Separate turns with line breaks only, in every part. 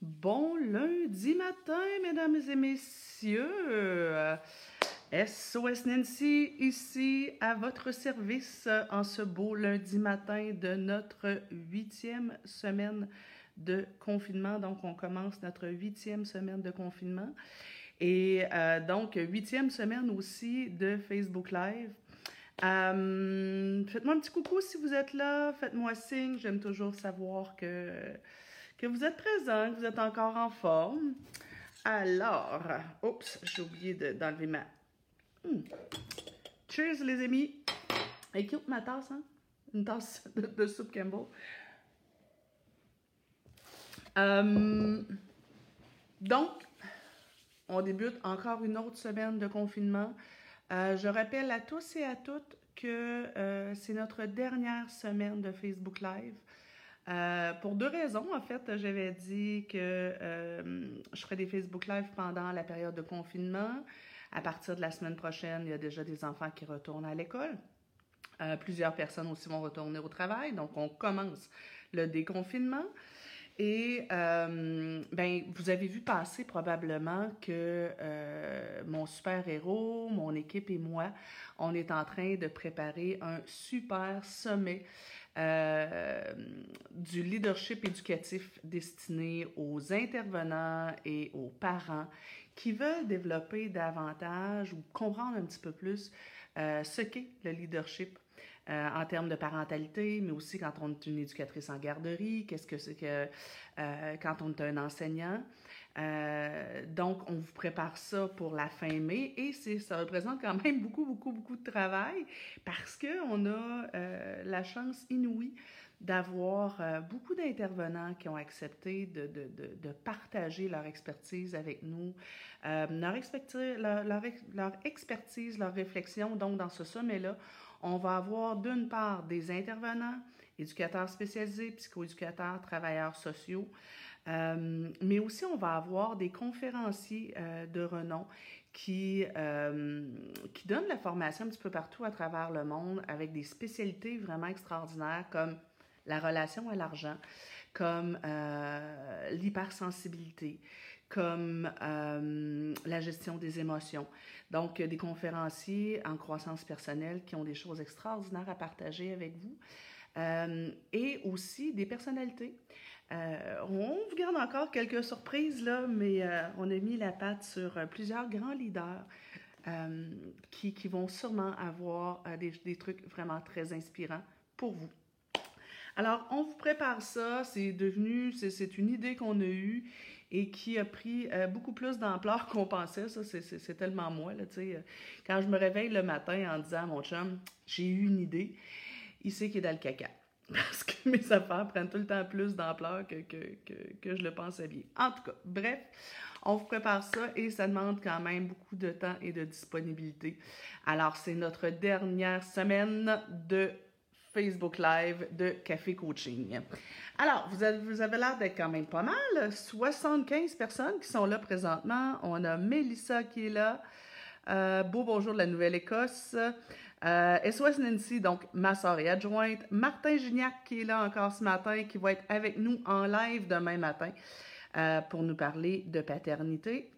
Bon lundi matin, mesdames et messieurs. SOS Nancy ici à votre service en ce beau lundi matin de notre huitième semaine de confinement. Donc, on commence notre huitième semaine de confinement. Et euh, donc, huitième semaine aussi de Facebook Live. Euh, faites-moi un petit coucou si vous êtes là. Faites-moi signe. J'aime toujours savoir que que vous êtes présent, que vous êtes encore en forme. Alors, oups, j'ai oublié d'enlever ma... Hmm. Cheers les amis! Écoute ma tasse, hein? Une tasse de, soupe Campbell. Euh, donc, on débute encore une autre semaine de confinement. Euh, je rappelle à tous et à toutes que euh, c'est notre dernière semaine de Facebook Live. Euh, pour deux raisons, en fait, j'avais dit que euh, je ferais des Facebook Live pendant la période de confinement. À partir de la semaine prochaine, il y a déjà des enfants qui retournent à l'école. Euh, plusieurs personnes aussi vont retourner au travail. Donc, on commence le déconfinement. Et ben, vous avez vu passer probablement que mon super-héros, mon équipe et moi, on est en train de préparer un super sommet euh, du leadership éducatif destiné aux intervenants et aux parents qui veulent développer davantage ou comprendre un petit peu plus euh, ce qu'est le leadership euh, en termes de parentalité, mais aussi quand on est une éducatrice en garderie, qu'est-ce que c'est que quand on est un enseignant. Euh, donc, on vous prépare ça pour la fin mai et ça représente quand même beaucoup, beaucoup, beaucoup de travail parce qu'on a euh, la chance inouïe d'avoir euh, beaucoup d'intervenants qui ont accepté de, partager leur expertise avec nous, leur, expertise, leur, leur, expertise, leur réflexion. Donc, dans ce sommet-là, on va avoir d'une part des intervenants, éducateurs spécialisés, psychoéducateurs, travailleurs sociaux, euh, mais aussi, on va avoir des conférenciers euh, de renom qui, euh, qui donnent la formation un petit peu partout à travers le monde avec des spécialités vraiment extraordinaires comme la relation à l'argent, comme l'hypersensibilité, comme la gestion des émotions. Donc, des conférenciers en croissance personnelle qui ont des choses extraordinaires à partager avec vous. et aussi des personnalités euh, on vous garde encore quelques surprises, là, mais euh, on a mis la patte sur euh, plusieurs grands leaders qui, vont sûrement avoir des, des, trucs vraiment très inspirants pour vous. Alors, on vous prépare ça, c'est devenu, c'est une idée qu'on a eue et qui a pris beaucoup plus d'ampleur qu'on pensait. Ça, c'est tellement moi, là, tu sais. Quand je me réveille le matin en disant à mon chum, j'ai eu une idée, il sait qu'il est dans le caca. Parce que mes affaires prennent tout le temps plus d'ampleur que, que, que, je le pensais bien. En tout cas, bref, on vous prépare ça et ça demande quand même beaucoup de temps et de disponibilité. Alors, c'est notre dernière semaine de Facebook Live de Café Coaching. Alors, vous avez, vous avez l'air d'être quand même pas mal. 75 personnes qui sont là présentement. On a Mélissa qui est là. Euh, beau bonjour de la Nouvelle-Écosse. Euh, SOS Nancy, donc ma soeur et adjointe. Martin Gignac qui est là encore ce matin, qui va être avec nous en live demain matin euh, pour nous parler de paternité.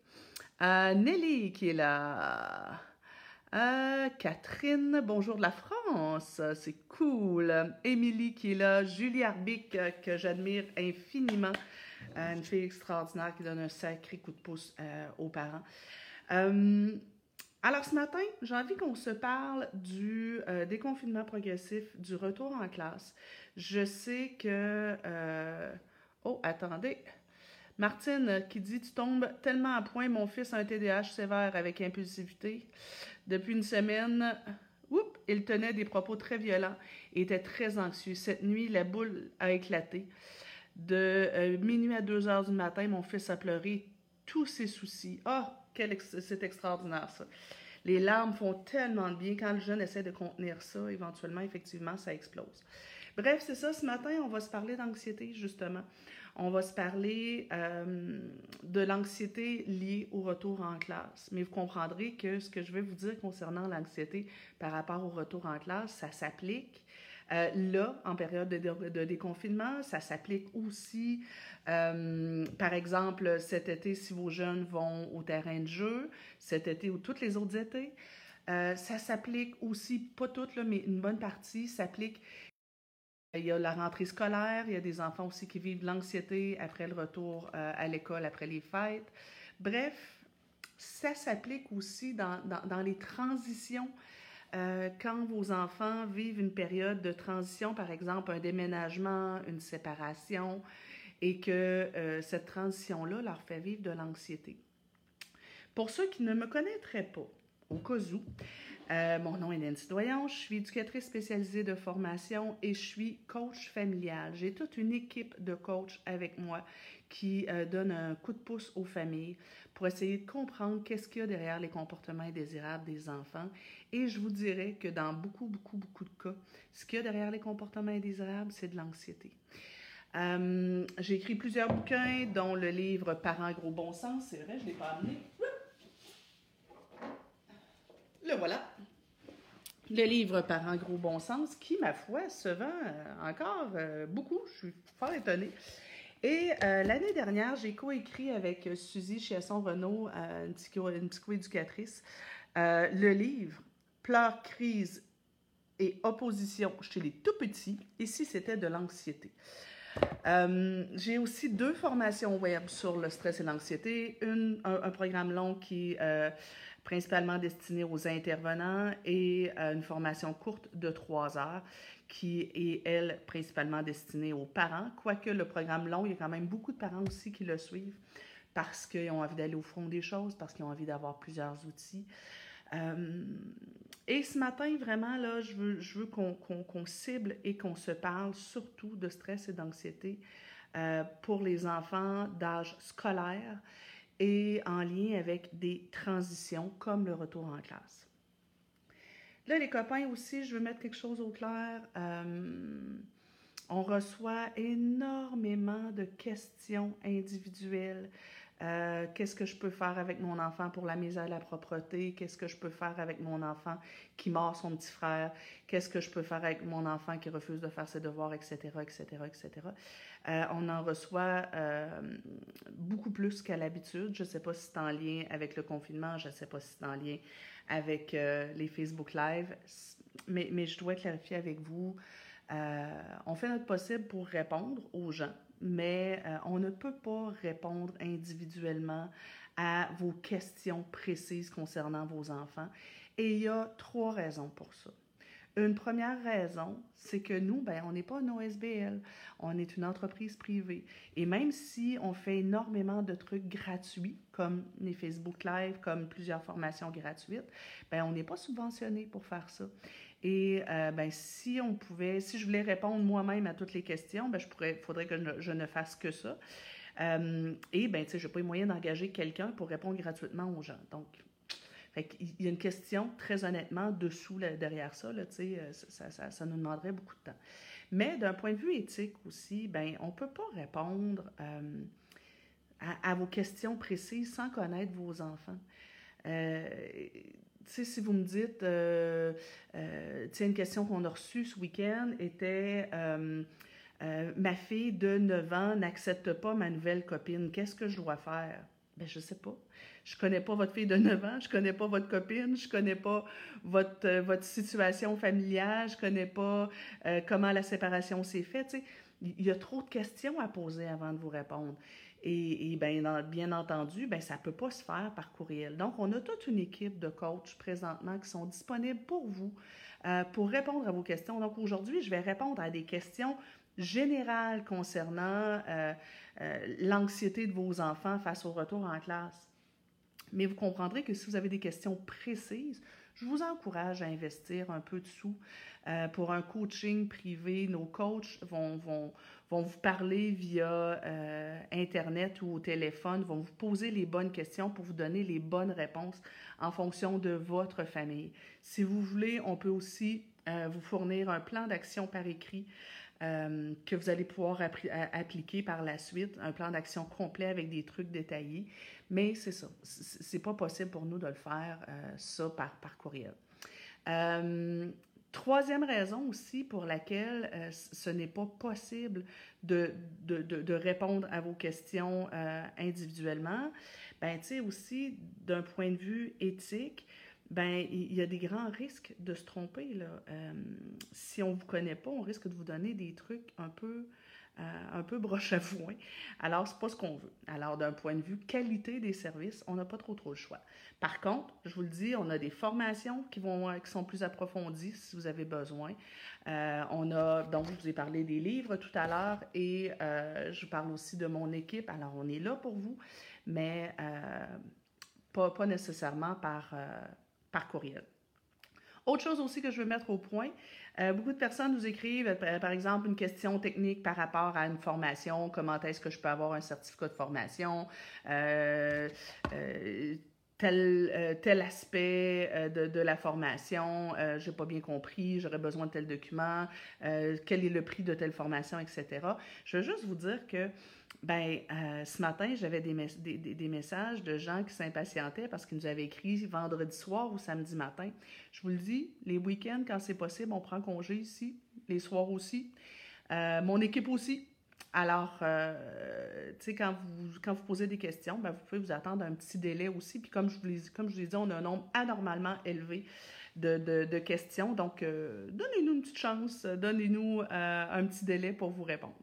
Euh, Nelly qui est là. Euh, Catherine, bonjour de la France, c'est cool. Émilie qui est là. Julie Arbic que j'admire infiniment. une fille extraordinaire qui donne un sacré coup de pouce aux parents. Alors ce matin, j'ai envie qu'on se parle du euh, déconfinement progressif, du retour en classe. Je sais que... Euh, oh, attendez. Martine qui dit Tu tombes tellement à point, mon fils a un TDAH sévère avec impulsivité. Depuis une semaine, il tenait des propos très violents et était très anxieux. Cette nuit, la boule a éclaté. De euh, minuit à 2 heures du matin, mon fils a pleuré tous ses soucis. Ah, c'est extraordinaire ça. Les larmes font tellement de bien. Quand le jeune essaie de contenir ça, éventuellement, effectivement, ça explose. Bref, c'est ça. Ce matin, on va se parler d'anxiété, justement. On va se parler euh, de l'anxiété liée au retour en classe. Mais vous comprendrez que ce que je vais vous dire concernant l'anxiété par rapport au retour en classe, ça s'applique Euh, là, en période de, déconfinement, ça s'applique aussi, euh, par exemple, cet été, si vos jeunes vont au terrain de jeu, cet été ou tous les autres étés. ça s'applique aussi, pas toutes, mais une bonne partie s'applique il y a la rentrée scolaire, il y a des enfants aussi qui vivent l'anxiété après le retour à l'école, après les fêtes. Bref, ça s'applique aussi dans, dans, les transitions. Euh, quand vos enfants vivent une période de transition, par exemple un déménagement, une séparation, et que euh, cette transition-là leur fait vivre de l'anxiété. Pour ceux qui ne me connaîtraient pas, au cas où, euh, mon nom est Nancy Doyon, je suis éducatrice spécialisée de formation et je suis coach familial. J'ai toute une équipe de coachs avec moi qui euh, donne un coup de pouce aux familles pour essayer de comprendre qu'est-ce qu'il y a derrière les comportements indésirables des enfants. Et je vous dirais que dans beaucoup, beaucoup, beaucoup de cas, ce qu'il y a derrière les comportements indésirables, c'est de l'anxiété. Euh, j'ai écrit plusieurs bouquins, dont le livre Parents gros bon sens. C'est vrai, je ne l'ai pas amené. Le voilà. Le livre Parents gros bon sens, qui, ma foi, se vend euh, encore beaucoup. Je suis fort étonnée. Et euh, l'année dernière, j'ai coécrit avec Suzy Chiasson-Renault, euh, une, psychoéducatrice, euh, le livre Pleurs, crise et opposition chez les tout petits. Ici, c'était de l'anxiété. j'ai aussi deux formations web sur le stress et l'anxiété, un, un, programme long qui principalement destiné aux intervenants et une formation courte de trois heures qui est, elle, principalement destinée aux parents. Quoique le programme long, il y a quand même beaucoup de parents aussi qui le suivent parce qu'ils ont envie d'aller au fond des choses, parce qu'ils ont envie d'avoir plusieurs outils. Euh, et ce matin, vraiment, là, je veux, je veux qu'on cible et qu'on se parle surtout de stress et d'anxiété euh, pour les enfants d'âge scolaire et en lien avec des transitions comme le retour en classe. Là, les copains aussi, je veux mettre quelque chose au clair. Euh, on reçoit énormément de questions individuelles. Euh, qu'est-ce que je peux faire avec mon enfant pour la mise à la propreté? Qu'est-ce que je peux faire avec mon enfant qui mord son petit frère? Qu'est-ce que je peux faire avec mon enfant qui refuse de faire ses devoirs, etc., etc., etc. on en reçoit euh, beaucoup plus qu'à l'habitude. Je ne sais pas si c'est en lien avec le confinement, je ne sais pas si c'est en lien avec euh, les Facebook Live, mais, je dois clarifier avec vous. On fait notre possible pour répondre aux gens, mais euh, on ne peut pas répondre individuellement à vos questions précises concernant vos enfants. Et il y a trois raisons pour ça. Une première raison, c'est que nous, ben, on n'est pas une OSBL, on est une entreprise privée. Et même si on fait énormément de trucs gratuits, comme les Facebook Live, comme plusieurs formations gratuites, ben, on n'est pas subventionné pour faire ça. Et euh, ben, si on pouvait, si je voulais répondre moi-même à toutes les questions, ben, je pourrais, faudrait que je, ne fasse que ça. Euh, et ben, tu sais, je n'ai pas les moyens d'engager quelqu'un pour répondre gratuitement aux gens. Donc, il y a une question, très honnêtement, dessous, derrière ça, là, euh, ça, ça, ça, nous demanderait beaucoup de temps. Mais d'un point de vue éthique aussi, ben, on ne peut pas répondre euh, à, vos questions précises sans connaître vos enfants. Si vous me dites, euh, une question qu'on a reçue ce week-end était Ma fille de 9 ans n'accepte pas ma nouvelle copine, qu'est-ce que je dois faire? Ben, je ne sais pas. Je connais pas votre fille de 9 ans, je connais pas votre copine, je connais pas votre, euh, votre situation familiale, je connais pas euh, comment la séparation s'est faite. Il y a trop de questions à poser avant de vous répondre. Et, bien, bien entendu, ben, ça ne peut pas se faire par courriel. Donc, on a toute une équipe de coachs présentement qui sont disponibles pour vous, euh, pour répondre à vos questions. Donc, aujourd'hui, je vais répondre à des questions générales concernant l'anxiété de vos enfants face au retour en classe. Mais vous comprendrez que si vous avez des questions précises, je vous encourage à investir un peu de sous euh, pour un coaching privé. Nos coachs vont, vont, vont vous parler via euh, Internet ou au téléphone, vont vous poser les bonnes questions pour vous donner les bonnes réponses en fonction de votre famille. Si vous voulez, on peut aussi euh, vous fournir un plan d'action par écrit euh, que vous allez pouvoir appliquer par la suite, un plan d'action complet avec des trucs détaillés. Mais c'est ça, c'est pas possible pour nous de le faire, ça, par, par courriel. Troisième raison aussi pour laquelle euh, ce n'est pas possible de, de, de, répondre à vos questions euh, individuellement, ben, tu sais, aussi, d'un point de vue éthique, ben, il y a des grands risques de se tromper. Là. Euh, si on vous connaît pas, on risque de vous donner des trucs un peu un peu broche à foin. Alors, c'est pas ce qu'on veut. Alors, d'un point de vue qualité des services, on n'a pas trop trop le choix. Par contre, je vous le dis, on a des formations qui, vont, qui sont plus approfondies si vous avez besoin. Euh, on a, donc, je vous ai parlé des livres tout à l'heure et euh, je parle aussi de mon équipe. Alors, on est là pour vous, mais pas, pas, nécessairement par, par courriel. Autre chose aussi que je veux mettre au point, euh, beaucoup de personnes nous écrivent, euh, par exemple, une question technique par rapport à une formation, comment est-ce que je peux avoir un certificat de formation, euh, tel, tel aspect de, de, la formation, j'ai pas bien compris, j'aurais besoin de tel document, quel est le prix de telle formation, etc. Je veux juste vous dire que ben, euh, ce matin, j'avais des, des, des, messages de gens qui s'impatientaient parce qu'ils nous avaient écrit vendredi soir ou samedi matin. Je vous le dis, les week-ends, quand c'est possible, on prend congé ici, les soirs aussi. Euh, mon équipe aussi. Alors, euh, tu sais, quand vous, quand vous posez des questions, ben, vous pouvez vous attendre un petit délai aussi. Puis comme je vous l'ai comme je vous dit, on a un nombre anormalement élevé de, de, de questions. Donc, donnez-nous une petite chance, donnez-nous un petit délai pour vous répondre.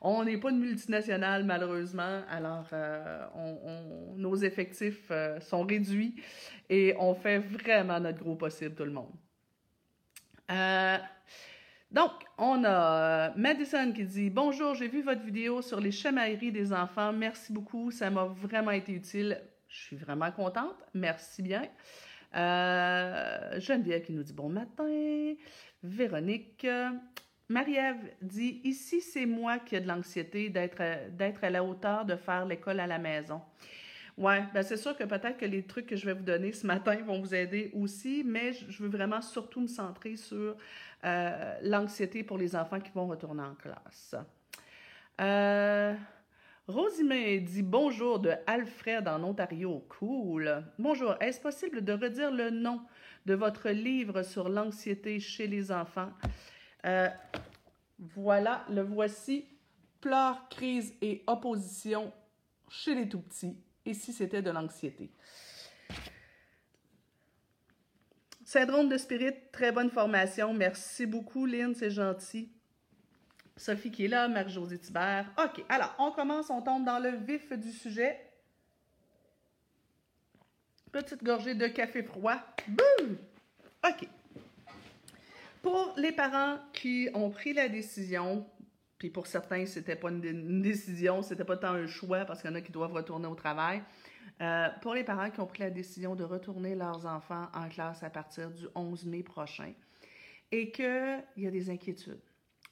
On n'est pas une multinationale, malheureusement, alors euh, nos effectifs euh, sont réduits et on fait vraiment notre gros possible, tout le monde. Euh, donc, on a Madison qui dit Bonjour, j'ai vu votre vidéo sur les chamailleries des enfants. Merci beaucoup, ça m'a vraiment été utile. Je suis vraiment contente. Merci bien. Geneviève qui nous dit bon matin. Véronique. Marie-Ève dit Ici, c'est moi qui ai de l'anxiété d'être à la hauteur de faire l'école à la maison. Ouais, ben c'est sûr que peut-être que les trucs que je vais vous donner ce matin vont vous aider aussi, mais je veux vraiment surtout me centrer sur euh, l'anxiété pour les enfants qui vont retourner en classe. Euh, dit bonjour de Alfred en Ontario. Cool. Bonjour. Est-ce possible de redire le nom de votre livre sur l'anxiété chez les enfants? Euh, voilà, le voici. Pleurs, crise et opposition chez les tout petits. Et si c'était de l'anxiété? Syndrome de spirit, très bonne formation. Merci beaucoup, Lynn, c'est gentil. Sophie qui est là, Marie-Josée Thibert. OK, alors, on commence, on tombe dans le vif du sujet. Petite gorgée de café froid. Boum! OK. Pour les parents qui ont pris la décision, puis pour certains, c'était pas une, décision, c'était pas tant un choix parce qu'il y en a qui doivent retourner au travail. Euh, pour les parents qui ont pris la décision de retourner leurs enfants en classe à partir du 11 mai prochain et qu'il y a des inquiétudes,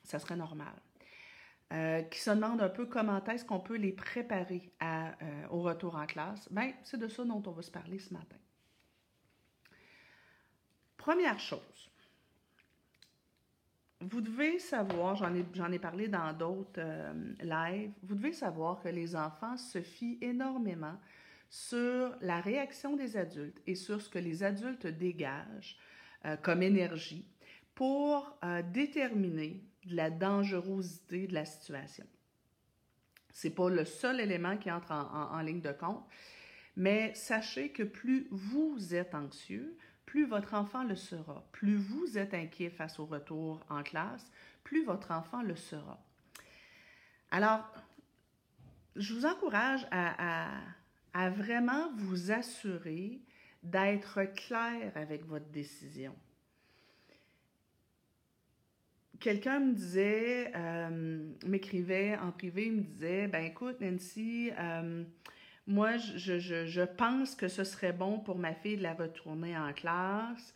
ça serait normal. Euh, qui se demandent un peu comment est-ce qu'on peut les préparer euh, au retour en classe, bien, c'est de ça dont on va se parler ce matin. Première chose, vous devez savoir, j'en ai, parlé dans d'autres euh, lives, vous devez savoir que les enfants se fient énormément sur la réaction des adultes et sur ce que les adultes dégagent euh, comme énergie pour euh, déterminer la dangerosité de la situation. Ce n'est pas le seul élément qui entre en ligne de compte, mais sachez que plus vous êtes anxieux, plus votre enfant le sera. Plus vous êtes inquiet face au retour en classe, plus votre enfant le sera. Alors, je vous encourage à, vraiment vous assurer d'être clair avec votre décision. Quelqu'un me disait, euh, m'écrivait en privé, me disait, ben écoute Nancy, euh, moi, je, pense que ce serait bon pour ma fille de la retourner en classe,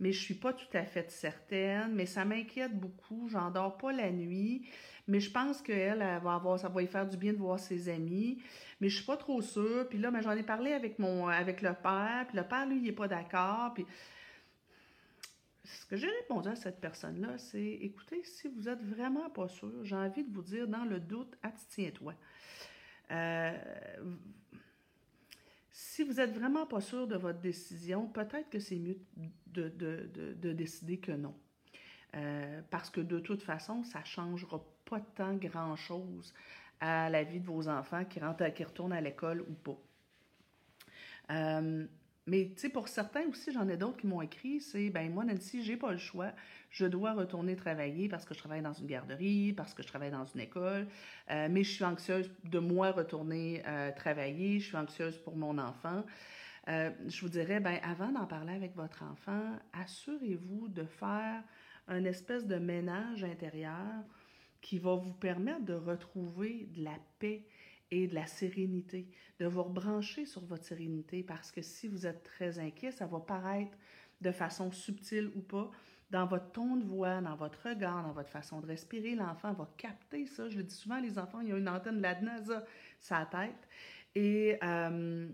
mais je suis pas tout à fait certaine, mais ça m'inquiète beaucoup. J'en dors pas la nuit, mais je pense qu'elle elle va avoir, ça va lui faire du bien de voir ses amis, mais je suis pas trop sûre. Puis là, j'en ai parlé avec mon, avec le père, puis le père, lui, il est pas d'accord, puis ce que j'ai répondu à cette personne-là, c'est écoutez, si vous êtes vraiment pas sûr, j'ai envie de vous dire, dans le doute, abstiens-toi. Euh, si vous n'êtes vraiment pas sûr de votre décision, peut-être que c'est mieux de, de, de, décider que non. Euh, parce que de toute façon, ça ne changera pas tant grand-chose à la vie de vos enfants qui, rentrent, qui retournent à l'école ou pas. Euh, mais tu sais, pour certains aussi, j'en ai d'autres qui m'ont écrit, c'est ben moi, Nancy, j'ai pas le choix. Je dois retourner travailler parce que je travaille dans une garderie, parce que je travaille dans une école. Euh, mais je suis anxieuse de moi retourner travailler. Je suis anxieuse pour mon enfant. je vous dirais, ben avant d'en parler avec votre enfant, assurez-vous de faire un espèce de ménage intérieur qui va vous permettre de retrouver de la paix et de la sérénité, de vous rebrancher sur votre sérénité, parce que si vous êtes très inquiet, ça va paraître de façon subtile ou pas, dans votre ton de voix, dans votre regard, dans votre façon de respirer, l'enfant va capter ça. Je le dis souvent, les enfants, il y a une antenne de la NASA, sa tête, et euh,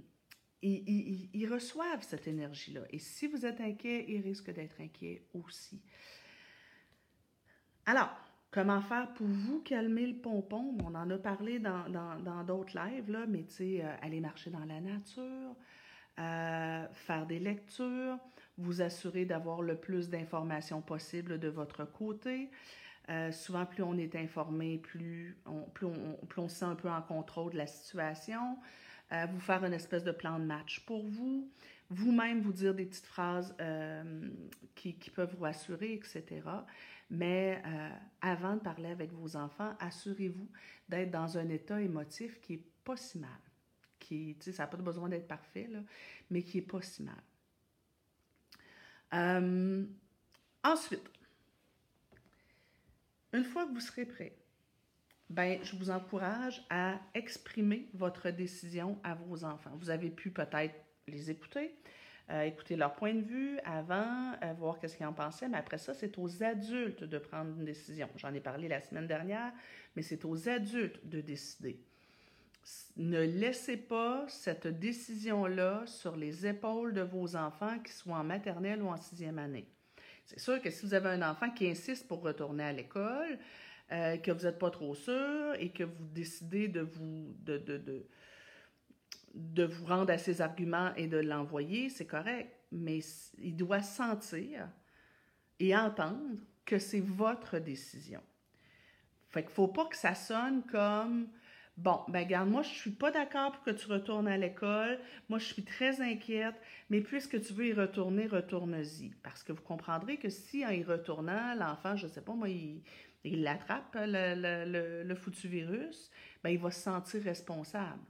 ils, ils, reçoivent cette énergie-là. Et si vous êtes inquiet, ils risquent d'être inquiets aussi. Alors, comment faire pour vous calmer le pompon? On en a parlé dans d'autres lives, là, mais tu sais, euh, aller marcher dans la nature, euh, faire des lectures, vous assurer d'avoir le plus d'informations possible de votre côté. Euh, souvent, plus on est informé, plus on, plus, plus se sent un peu en contrôle de la situation. vous faire une espèce de plan de match pour vous. Vous-même, vous dire des petites phrases qui, qui, peuvent vous rassurer, etc. Mais euh, avant de parler avec vos enfants, assurez-vous d'être dans un état émotif qui n'est pas si mal. Qui, ça n'a pas besoin d'être parfait, là, mais qui n'est pas si mal. Euh, ensuite, une fois que vous serez prêt, ben, je vous encourage à exprimer votre décision à vos enfants. Vous avez pu peut-être les écouter, euh, écouter leur point de vue avant, euh, voir qu'est-ce qu'ils en pensaient, mais après ça, c'est aux adultes de prendre une décision. J'en ai parlé la semaine dernière, mais c'est aux adultes de décider. Ne laissez pas cette décision-là sur les épaules de vos enfants, qui soient en maternelle ou en sixième année. C'est sûr que si vous avez un enfant qui insiste pour retourner à l'école, euh, que vous n'êtes pas trop sûr et que vous décidez de vous de, de, de vous rendre à ses arguments et de l'envoyer, c'est correct, mais il doit sentir et entendre que c'est votre décision. Fait qu'il faut pas que ça sonne comme Bon, ben regarde, moi je suis pas d'accord pour que tu retournes à l'école. Moi je suis très inquiète, mais puisque tu veux y retourner, retourne-y. Parce que vous comprendrez que si en y retournant, l'enfant, je sais pas, moi, il, il l'attrape, le, le, le, foutu virus, ben il va se sentir responsable.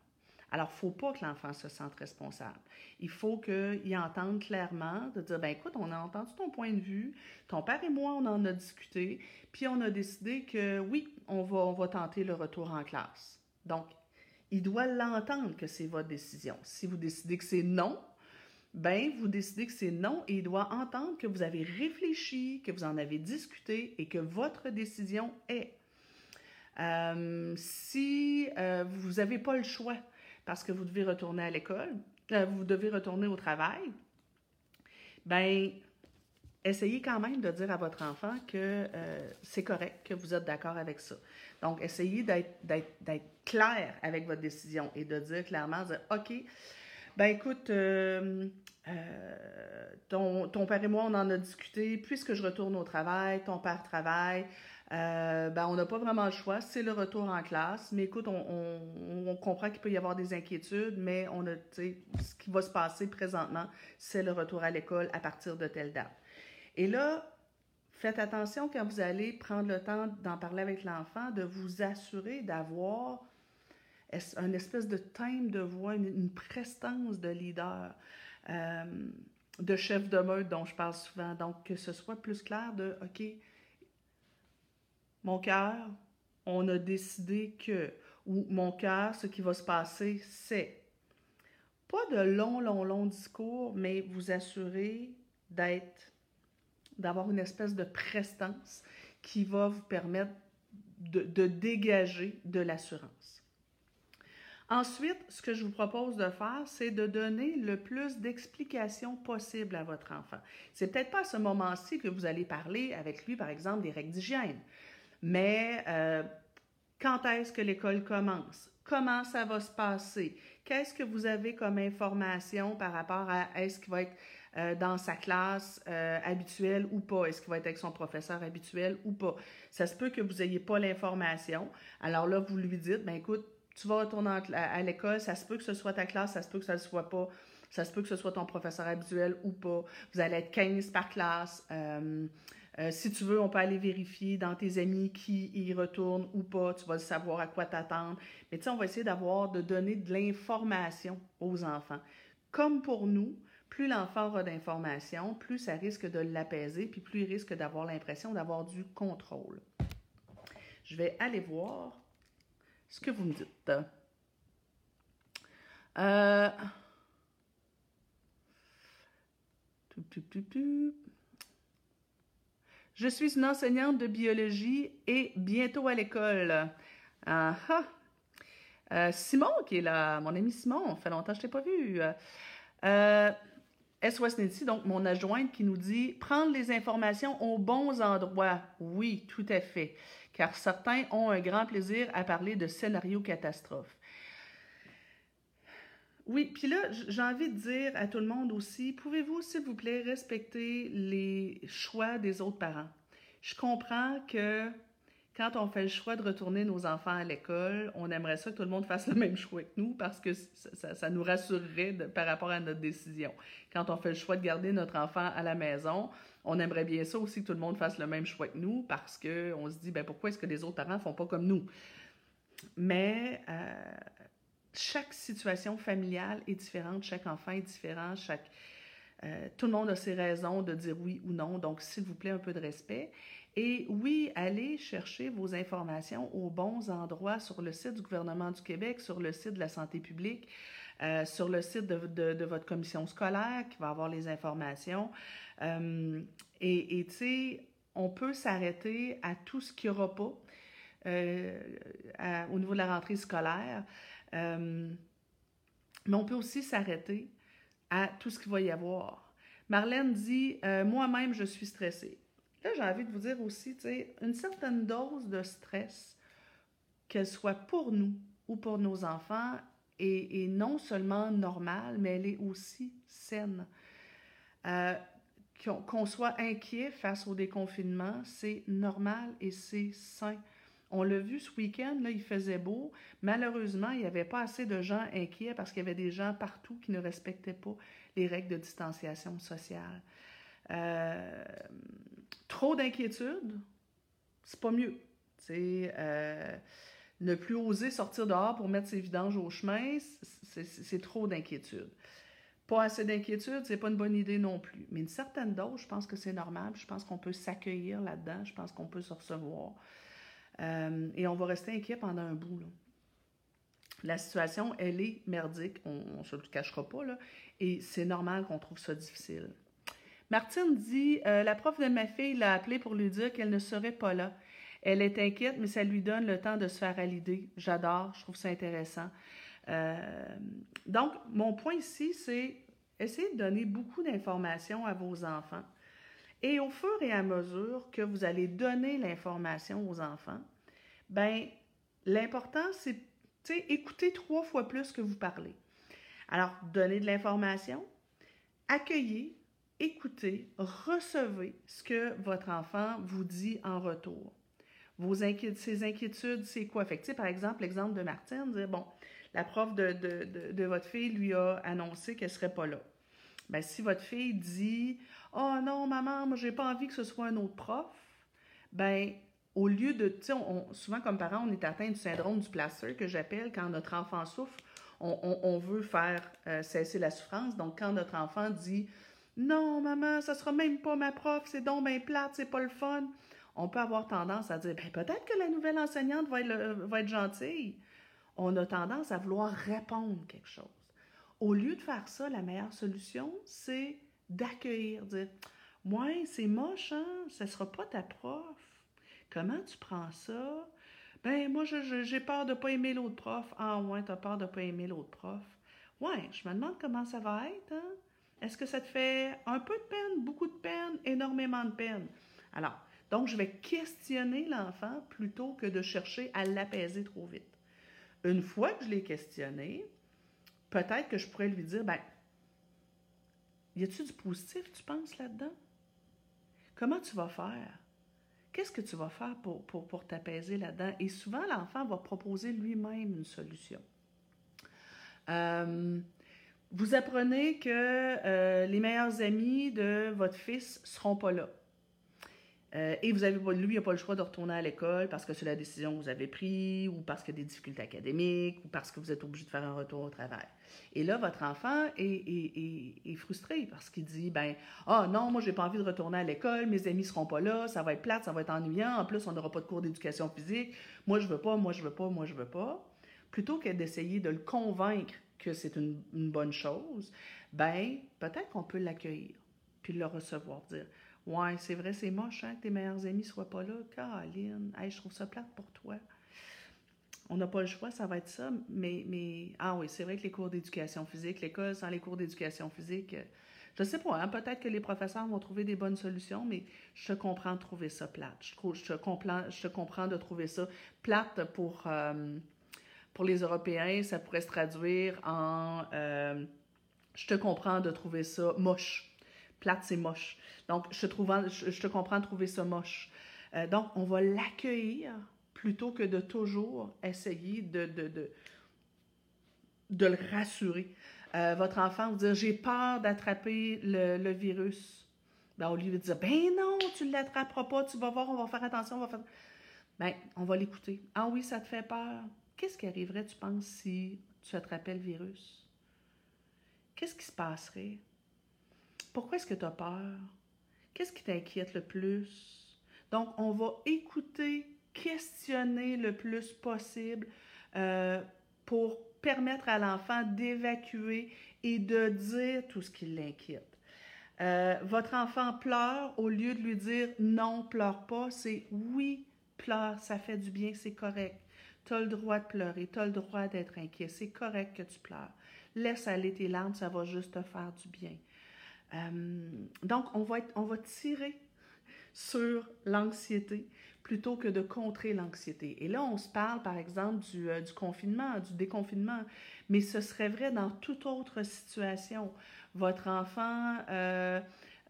Alors, il ne faut pas que l'enfant se sente responsable. Il faut qu'il entende clairement de dire, ben écoute, on a entendu ton point de vue, ton père et moi, on en a discuté, puis on a décidé que oui, on va, on va tenter le retour en classe. Donc, il doit l'entendre que c'est votre décision. Si vous décidez que c'est non, ben vous décidez que c'est non et il doit entendre que vous avez réfléchi, que vous en avez discuté et que votre décision est. Euh, si euh, vous n'avez pas le choix, parce que vous devez retourner à l'école, euh, vous devez retourner au travail, ben essayez quand même de dire à votre enfant que euh, c'est correct, que vous êtes d'accord avec ça. Donc, essayez d'être clair avec votre décision et de dire clairement, OK, ben écoute, euh, ton, père et moi, on en a discuté, puisque je retourne au travail, ton père travaille, euh, ben, on n'a pas vraiment le choix. C'est le retour en classe. Mais écoute, on, comprend qu'il peut y avoir des inquiétudes, mais on a, ce qui va se passer présentement, c'est le retour à l'école à partir de telle date. Et là, faites attention quand vous allez prendre le temps d'en parler avec l'enfant, de vous assurer d'avoir un espèce de thème de voix, une, prestance de leader, euh, de chef de meute dont je parle souvent. Donc, que ce soit plus clair de, OK, mon cœur, on a décidé que, ou mon cœur, ce qui va se passer, c'est pas de longs, longs, longs discours, mais vous assurer d'être, d'avoir une espèce de prestance qui va vous permettre de, de dégager de l'assurance. Ensuite, ce que je vous propose de faire, c'est de donner le plus d'explications possible à votre enfant. C'est peut-être pas à ce moment-ci que vous allez parler avec lui, par exemple, des règles d'hygiène. Mais euh, quand est-ce que l'école commence? comment ça va se passer, qu'est-ce que vous avez comme information par rapport à est-ce qu'il va être euh, dans sa classe euh, habituelle ou pas, est-ce qu'il va être avec son professeur habituel ou pas? Ça se peut que vous n'ayez pas l'information. Alors là, vous lui dites, ben écoute, tu vas retourner à l'école, ça se peut que ce soit ta classe, ça se peut que ça ne soit pas. Ça se peut que ce soit ton professeur habituel ou pas. Vous allez être 15 par classe. Euh, si tu veux, on peut aller vérifier dans tes amis qui y retournent ou pas. Tu vas savoir à quoi t'attendre. Mais tu sais, on va essayer d'avoir, de donner de l'information aux enfants. Comme pour nous, plus l'enfant aura d'informations, plus ça risque de l'apaiser, puis plus il risque d'avoir l'impression d'avoir du contrôle. Je vais aller voir ce que vous me dites. Euh... Je suis une enseignante de biologie et bientôt à l'école. Ah, ah. Euh, Simon qui est là, mon ami Simon, fait longtemps que je t'ai pas vu. Euh, SOS Nancy, donc mon adjointe qui nous dit prendre les informations aux bons endroits. Oui, tout à fait, car certains ont un grand plaisir à parler de scénario catastrophe. Oui, puis là, j'ai envie de dire à tout le monde aussi, pouvez-vous, s'il vous plaît, respecter les choix des autres parents? Je comprends que quand on fait le choix de retourner nos enfants à l'école, on aimerait ça que tout le monde fasse le même choix que nous parce que ça, nous rassurerait par rapport à notre décision. Quand on fait le choix de garder notre enfant à la maison, on aimerait bien ça aussi que tout le monde fasse le même choix que nous parce qu'on se dit, ben pourquoi est-ce que les autres parents font pas comme nous? Mais euh, chaque situation familiale est différente, chaque enfant est différent, chaque, euh, tout le monde a ses raisons de dire oui ou non, donc s'il vous plaît, un peu de respect. Et oui, allez chercher vos informations aux bons endroits sur le site du gouvernement du Québec, sur le site de la santé publique, euh, sur le site de, votre commission scolaire qui va avoir les informations. Euh, et tu sais, on peut s'arrêter à tout ce qu'il n'y aura pas au niveau de la rentrée scolaire. Euh, mais on peut aussi s'arrêter à tout ce qu'il va y avoir. Marlène dit euh, Moi-même, je suis stressée. Là, j'ai envie de vous dire aussi, une certaine dose de stress, qu'elle soit pour nous ou pour nos enfants, est, non seulement normale, mais elle est aussi saine. Euh, qu'on soit inquiet face au déconfinement, c'est normal et c'est sain. On l'a vu ce week-end, là, il faisait beau. Malheureusement, il n'y avait pas assez de gens inquiets parce qu'il y avait des gens partout qui ne respectaient pas les règles de distanciation sociale. Euh, trop d'inquiétude, c'est pas mieux. Euh, ne plus oser sortir dehors pour mettre ses vidanges au chemin, c'est trop d'inquiétude. Pas assez d'inquiétude, c'est pas une bonne idée non plus. Mais une certaine dose, je pense que c'est normal. Je pense qu'on peut s'accueillir là-dedans. Je pense qu'on peut se recevoir. Euh, et on va rester inquiet pendant un bout. La situation, elle est merdique, on ne se le cachera pas, là, et c'est normal qu'on trouve ça difficile. Martine dit euh, La prof de ma fille l'a appelée pour lui dire qu'elle ne serait pas là. Elle est inquiète, mais ça lui donne le temps de se faire l'idée. J'adore, je trouve ça intéressant. Euh, donc, mon point ici, c'est essayer de donner beaucoup d'informations à vos enfants et au fur et à mesure que vous allez donner l'information aux enfants, ben l'important, c'est écouter trois fois plus que vous parlez. Alors, donnez de l'information, accueillez, écoutez, recevez ce que votre enfant vous dit en retour. Vos inquiétudes, ses inquiétudes, c'est quoi? Fait par exemple, l'exemple de Martine, bon, la prof de, de, votre fille lui a annoncé qu'elle ne serait pas là. Bien, si votre fille dit Oh non, maman, moi, j'ai pas envie que ce soit un autre prof, ben au lieu de, souvent comme parents, on est atteint du syndrome du placeur que j'appelle quand notre enfant souffre, on, veut faire euh, cesser la souffrance. Donc, quand notre enfant dit Non, maman, ça sera même pas ma prof, c'est donc bien plate, c'est pas le fun, on peut avoir tendance à dire ben, peut-être que la nouvelle enseignante va être gentille. On a tendance à vouloir répondre quelque chose. Au lieu de faire ça, la meilleure solution, c'est d'accueillir, dire Ouais, c'est moche, hein? Ne sera pas ta prof. Comment tu prends ça? Ben, moi, j'ai peur de ne pas aimer l'autre prof. Ah, ouais, tu as peur de ne pas aimer l'autre prof. Ouais, je me demande comment ça va être, hein? Est-ce que ça te fait un peu de peine, beaucoup de peine, énormément de peine? Alors, donc, je vais questionner l'enfant plutôt que de chercher à l'apaiser trop vite. une fois que je l'ai questionné, peut-être que je pourrais lui dire, ben, y a-tu du positif, tu penses, là-dedans? Comment tu vas faire? Qu'est-ce que tu vas faire pour, pour, pour t'apaiser là-dedans? Et souvent, l'enfant va proposer lui-même une solution. Euh, vous apprenez que euh, les meilleurs amis de votre fils seront pas là. Euh, et vous avez, lui, n'a pas le choix de retourner à l'école parce que c'est la décision que vous avez prise, ou parce qu'il y a des difficultés académiques, ou parce que vous êtes obligé de faire un retour au travail. Et là, votre enfant est, frustré parce qu'il dit, ben, ah non, moi, j'ai pas envie de retourner à l'école, mes amis seront pas là, ça va être plate, ça va être ennuyant, en plus, on n'aura pas de cours d'éducation physique, moi, je veux pas, moi, je veux pas, moi, je veux pas. Plutôt que d'essayer de le convaincre que c'est une, bonne chose, ben, peut-être qu'on peut l'accueillir, puis le recevoir, dire, Ouais, c'est vrai, c'est moche hein, que tes meilleurs amis ne soient pas là. Caroline, hey, je trouve ça plate pour toi. On n'a pas le choix, ça va être ça. Mais, mais ah oui, c'est vrai que les cours d'éducation physique, l'école sans les cours d'éducation physique, euh, je ne sais pas, hein, peut-être que les professeurs vont trouver des bonnes solutions, mais je te comprends de trouver ça plate. Je, je, te, comprends, je te comprends de trouver ça plate pour, euh, pour les Européens. Ça pourrait se traduire en euh, je te comprends de trouver ça moche plate, c'est moche. Donc, je te, comprends de trouver ça moche. Euh, donc, on va l'accueillir plutôt que de toujours essayer de, le rassurer. Euh, votre enfant vous dire J'ai peur d'attraper le, virus. Ben, au lieu de dire Ben non, tu ne l'attraperas pas, tu vas voir, on va faire attention, on va faire. Ben, on va l'écouter. Ah oui, ça te fait peur. Qu'est-ce qui arriverait, tu penses, si tu attrapais le virus? Qu'est-ce qui se passerait? Pourquoi est-ce que tu as peur? Qu'est-ce qui t'inquiète le plus? Donc, on va écouter, questionner le plus possible euh, pour permettre à l'enfant d'évacuer et de dire tout ce qui l'inquiète. Euh, votre enfant pleure, au lieu de lui dire non, pleure pas, c'est oui, pleure, ça fait du bien, c'est correct. Tu as le droit de pleurer, tu as le droit d'être inquiet, c'est correct que tu pleures. Laisse aller tes larmes, ça va juste te faire du bien. Euh, donc, on va, on va tirer sur l'anxiété plutôt que de contrer l'anxiété. Et là, on se parle, par exemple, du, euh, confinement, du déconfinement, mais ce serait vrai dans toute autre situation. Votre enfant euh,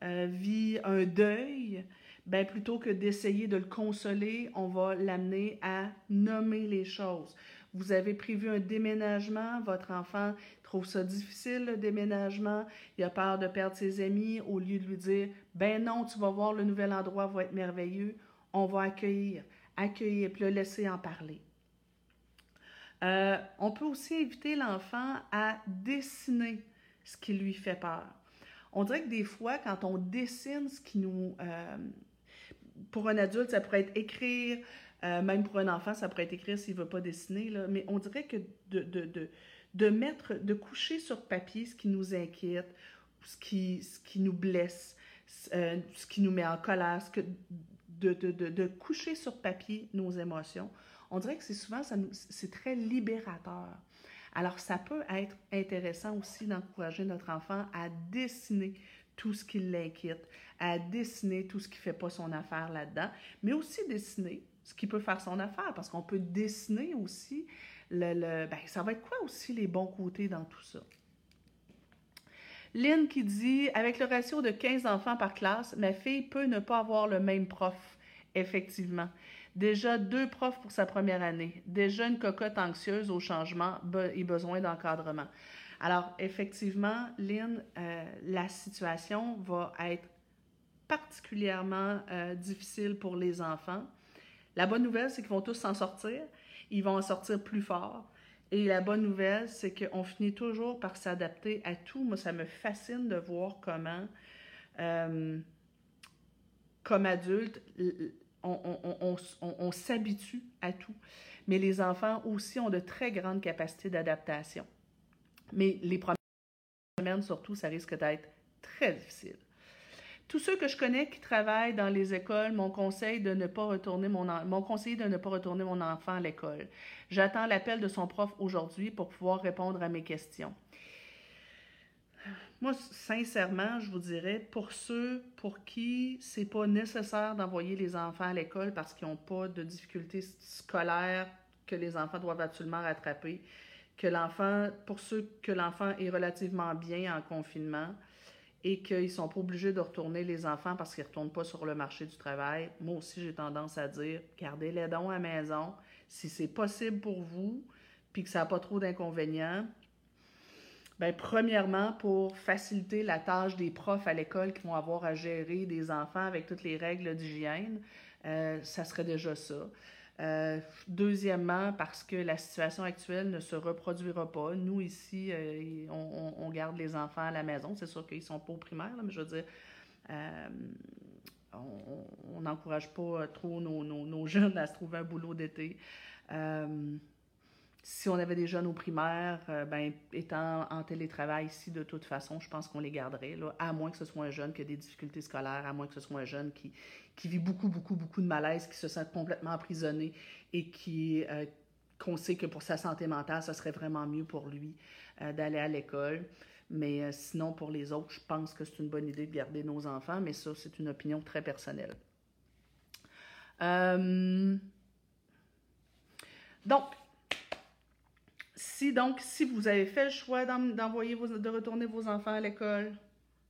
vit un deuil, ben, plutôt que d'essayer de le consoler, on va l'amener à nommer les choses. Vous avez prévu un déménagement, votre enfant ça difficile, le déménagement, il a peur de perdre ses amis, au lieu de lui dire, ben non, tu vas voir, le nouvel endroit va être merveilleux, on va accueillir, accueillir, puis le laisser en parler. Euh, on peut aussi inviter l'enfant à dessiner ce qui lui fait peur. On dirait que des fois, quand on dessine ce qui nous... Euh, pour un adulte, ça pourrait être écrire, euh, même pour un enfant, ça pourrait être écrire s'il ne veut pas dessiner, mais on dirait que de de mettre, de coucher sur papier ce qui nous inquiète, ce qui, ce qui nous blesse, euh, ce qui nous met en colère, ce que, de, de, de, de, coucher sur papier nos émotions. On dirait que c'est souvent, c'est très libérateur. Alors, ça peut être intéressant aussi d'encourager notre enfant à dessiner tout ce qui l'inquiète, à dessiner tout ce qui ne fait pas son affaire là-dedans, mais aussi dessiner ce qui peut faire son affaire, parce qu'on peut dessiner aussi le, ben, ça va être quoi aussi les bons côtés dans tout ça? Lynn qui dit Avec le ratio de 15 enfants par classe, ma fille peut ne pas avoir le même prof. Effectivement. Déjà deux profs pour sa première année. Déjà une cocotte anxieuse au changement et besoin d'encadrement. Alors, effectivement, Lynn, euh, la situation va être particulièrement euh, difficile pour les enfants. La bonne nouvelle, c'est qu'ils vont tous s'en sortir ils vont en sortir plus fort. Et la bonne nouvelle, c'est qu'on finit toujours par s'adapter à tout. Moi, ça me fascine de voir comment, euh, comme adulte, on, s'habitue à tout. Mais les enfants aussi ont de très grandes capacités d'adaptation. Mais les premières semaines, surtout, ça risque d'être très difficile. Tous ceux que je connais qui travaillent dans les écoles m'ont conseillé de ne pas retourner mon de ne pas retourner mon enfant à l'école. J'attends l'appel de son prof aujourd'hui pour pouvoir répondre à mes questions. Moi, sincèrement, je vous dirais, pour ceux pour qui c'est pas nécessaire d'envoyer les enfants à l'école parce qu'ils n'ont pas de difficultés scolaires que les enfants doivent absolument rattraper, que l'enfant, pour ceux que l'enfant est relativement bien en confinement et qu'ils sont pas obligés de retourner les enfants parce qu'ils ne retournent pas sur le marché du travail, moi aussi j'ai tendance à dire, gardez les dons à maison. Si c'est possible pour vous, puis que ça n'a pas trop d'inconvénients, Bien, premièrement, pour faciliter la tâche des profs à l'école qui vont avoir à gérer des enfants avec toutes les règles d'hygiène, euh, ça serait déjà ça. Euh, deuxièmement, parce que la situation actuelle ne se reproduira pas. Nous, ici, euh, on, garde les enfants à la maison. C'est sûr qu'ils sont pas au primaire, mais je veux dire, on n'encourage pas trop nos, nos, jeunes à se trouver un boulot d'été si on avait des jeunes au primaire, euh, ben, étant en télétravail ici, de toute façon, je pense qu'on les garderait, à moins que ce soit un jeune qui a des difficultés scolaires, à moins que ce soit un jeune qui, qui vit beaucoup, beaucoup, beaucoup de malaise, qui se sent complètement emprisonné et qui euh, qu'on sait que pour sa santé mentale, ce serait vraiment mieux pour lui euh, d'aller à l'école. Mais sinon, pour les autres, je pense que c'est une bonne idée de garder nos enfants, mais ça, c'est une opinion très personnelle. Donc, si donc, si vous avez fait le choix d'envoyer de retourner vos enfants à l'école,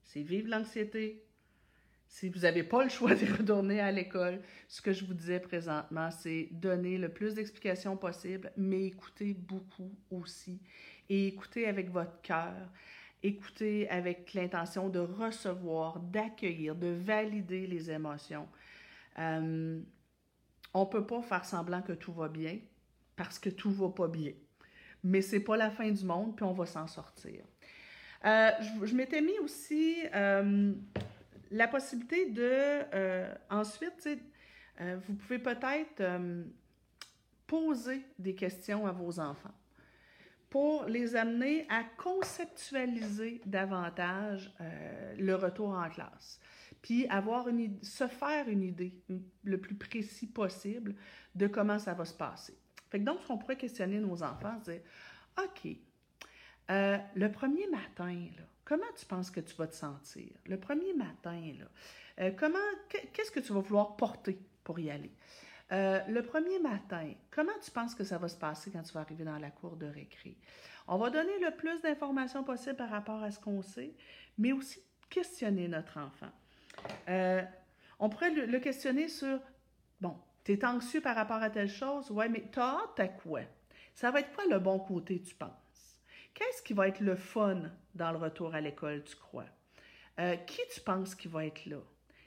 c'est vivre l'anxiété. Si vous n'avez pas le choix de retourner à l'école, ce que je vous disais présentement, c'est donner le plus d'explications possible, mais écoutez beaucoup aussi. Et écoutez avec votre cœur. Écoutez avec l'intention de recevoir, d'accueillir, de valider les émotions. Euh, on ne peut pas faire semblant que tout va bien parce que tout ne va pas bien mais c'est pas la fin du monde, puis on va s'en sortir. Euh, je, m'étais mis aussi euh, la possibilité de, euh, ensuite, vous pouvez peut-être poser des questions à vos enfants pour les amener à conceptualiser davantage le retour en classe, puis avoir se faire une idée le plus précis possible de comment ça va se passer. Fait que donc, on pourrait questionner nos enfants, dire OK, euh, le premier matin, comment tu penses que tu vas te sentir? Le premier matin, euh, comment, qu'est-ce que tu vas vouloir porter pour y aller? Euh, le premier matin, comment tu penses que ça va se passer quand tu vas arriver dans la cour de récré? On va donner le plus d'informations possible par rapport à ce qu'on sait, mais aussi questionner notre enfant. on pourrait le questionner sur, bon, tu es anxieux par rapport à telle chose, ouais, mais tu as hâte à quoi? Ça va être quoi le bon côté, tu penses? Qu'est-ce qui va être le fun dans le retour à l'école, tu crois? Euh, qui tu penses qui va être là?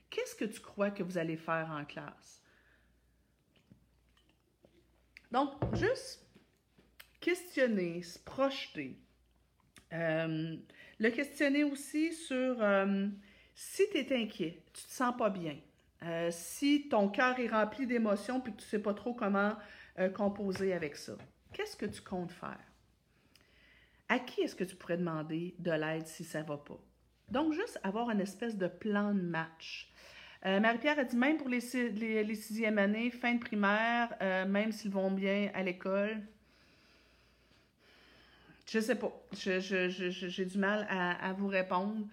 Qu'est-ce que tu crois que vous allez faire en classe? Donc, juste questionner, se projeter. Euh, le questionner aussi sur euh, si tu es inquiet, tu te sens pas bien, euh, si ton cœur est rempli d'émotions puis que tu ne sais pas trop comment euh, composer avec ça, qu'est-ce que tu comptes faire? À qui est-ce que tu pourrais demander de l'aide si ça ne va pas? Donc, juste avoir une espèce de plan de match. Euh, Marie-Pierre a dit même pour les, les, sixièmes années, fin de primaire, même s'ils vont bien à l'école, je sais pas. J'ai du mal à, vous répondre.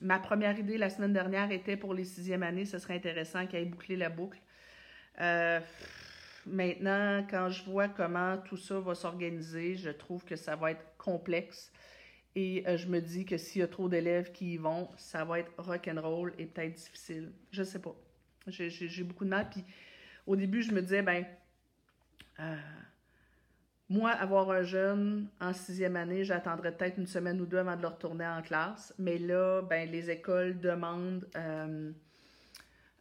Ma première idée la semaine dernière était pour les sixièmes années, ce serait intéressant qu'elle ait bouclé la boucle. Euh, maintenant, quand je vois comment tout ça va s'organiser, je trouve que ça va être complexe. Et euh, je me dis que s'il y a trop d'élèves qui y vont, ça va être rock'n'roll et peut-être difficile. Je sais pas. J'ai beaucoup de mal. Puis au début, je me disais, ben, moi, avoir un jeune en sixième année, j'attendrais peut-être une semaine ou deux avant de le retourner en classe. Mais là, ben, les écoles demandent euh,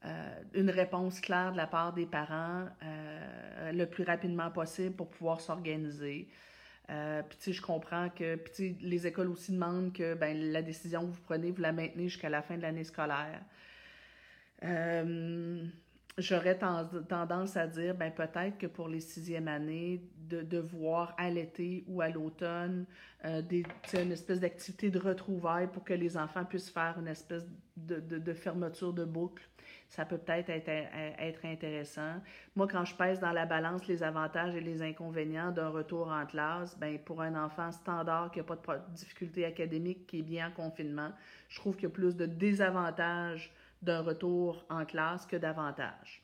euh, une réponse claire de la part des parents euh, le plus rapidement possible pour pouvoir s'organiser. puis, je comprends que puis, les écoles aussi demandent que ben, la décision que vous prenez, vous la maintenez jusqu'à la fin de l'année scolaire j'aurais tendance à dire, ben peut-être que pour les sixièmes années, de, de voir à l'été ou à l'automne euh, une espèce d'activité de retrouvailles pour que les enfants puissent faire une espèce de, de, fermeture de boucle. Ça peut peut-être être, être, intéressant. Moi, quand je pèse dans la balance les avantages et les inconvénients d'un retour en classe, ben pour un enfant standard qui n'a pas de difficultés académiques, qui est bien en confinement, je trouve qu'il y a plus de désavantages d'un retour en classe que davantage.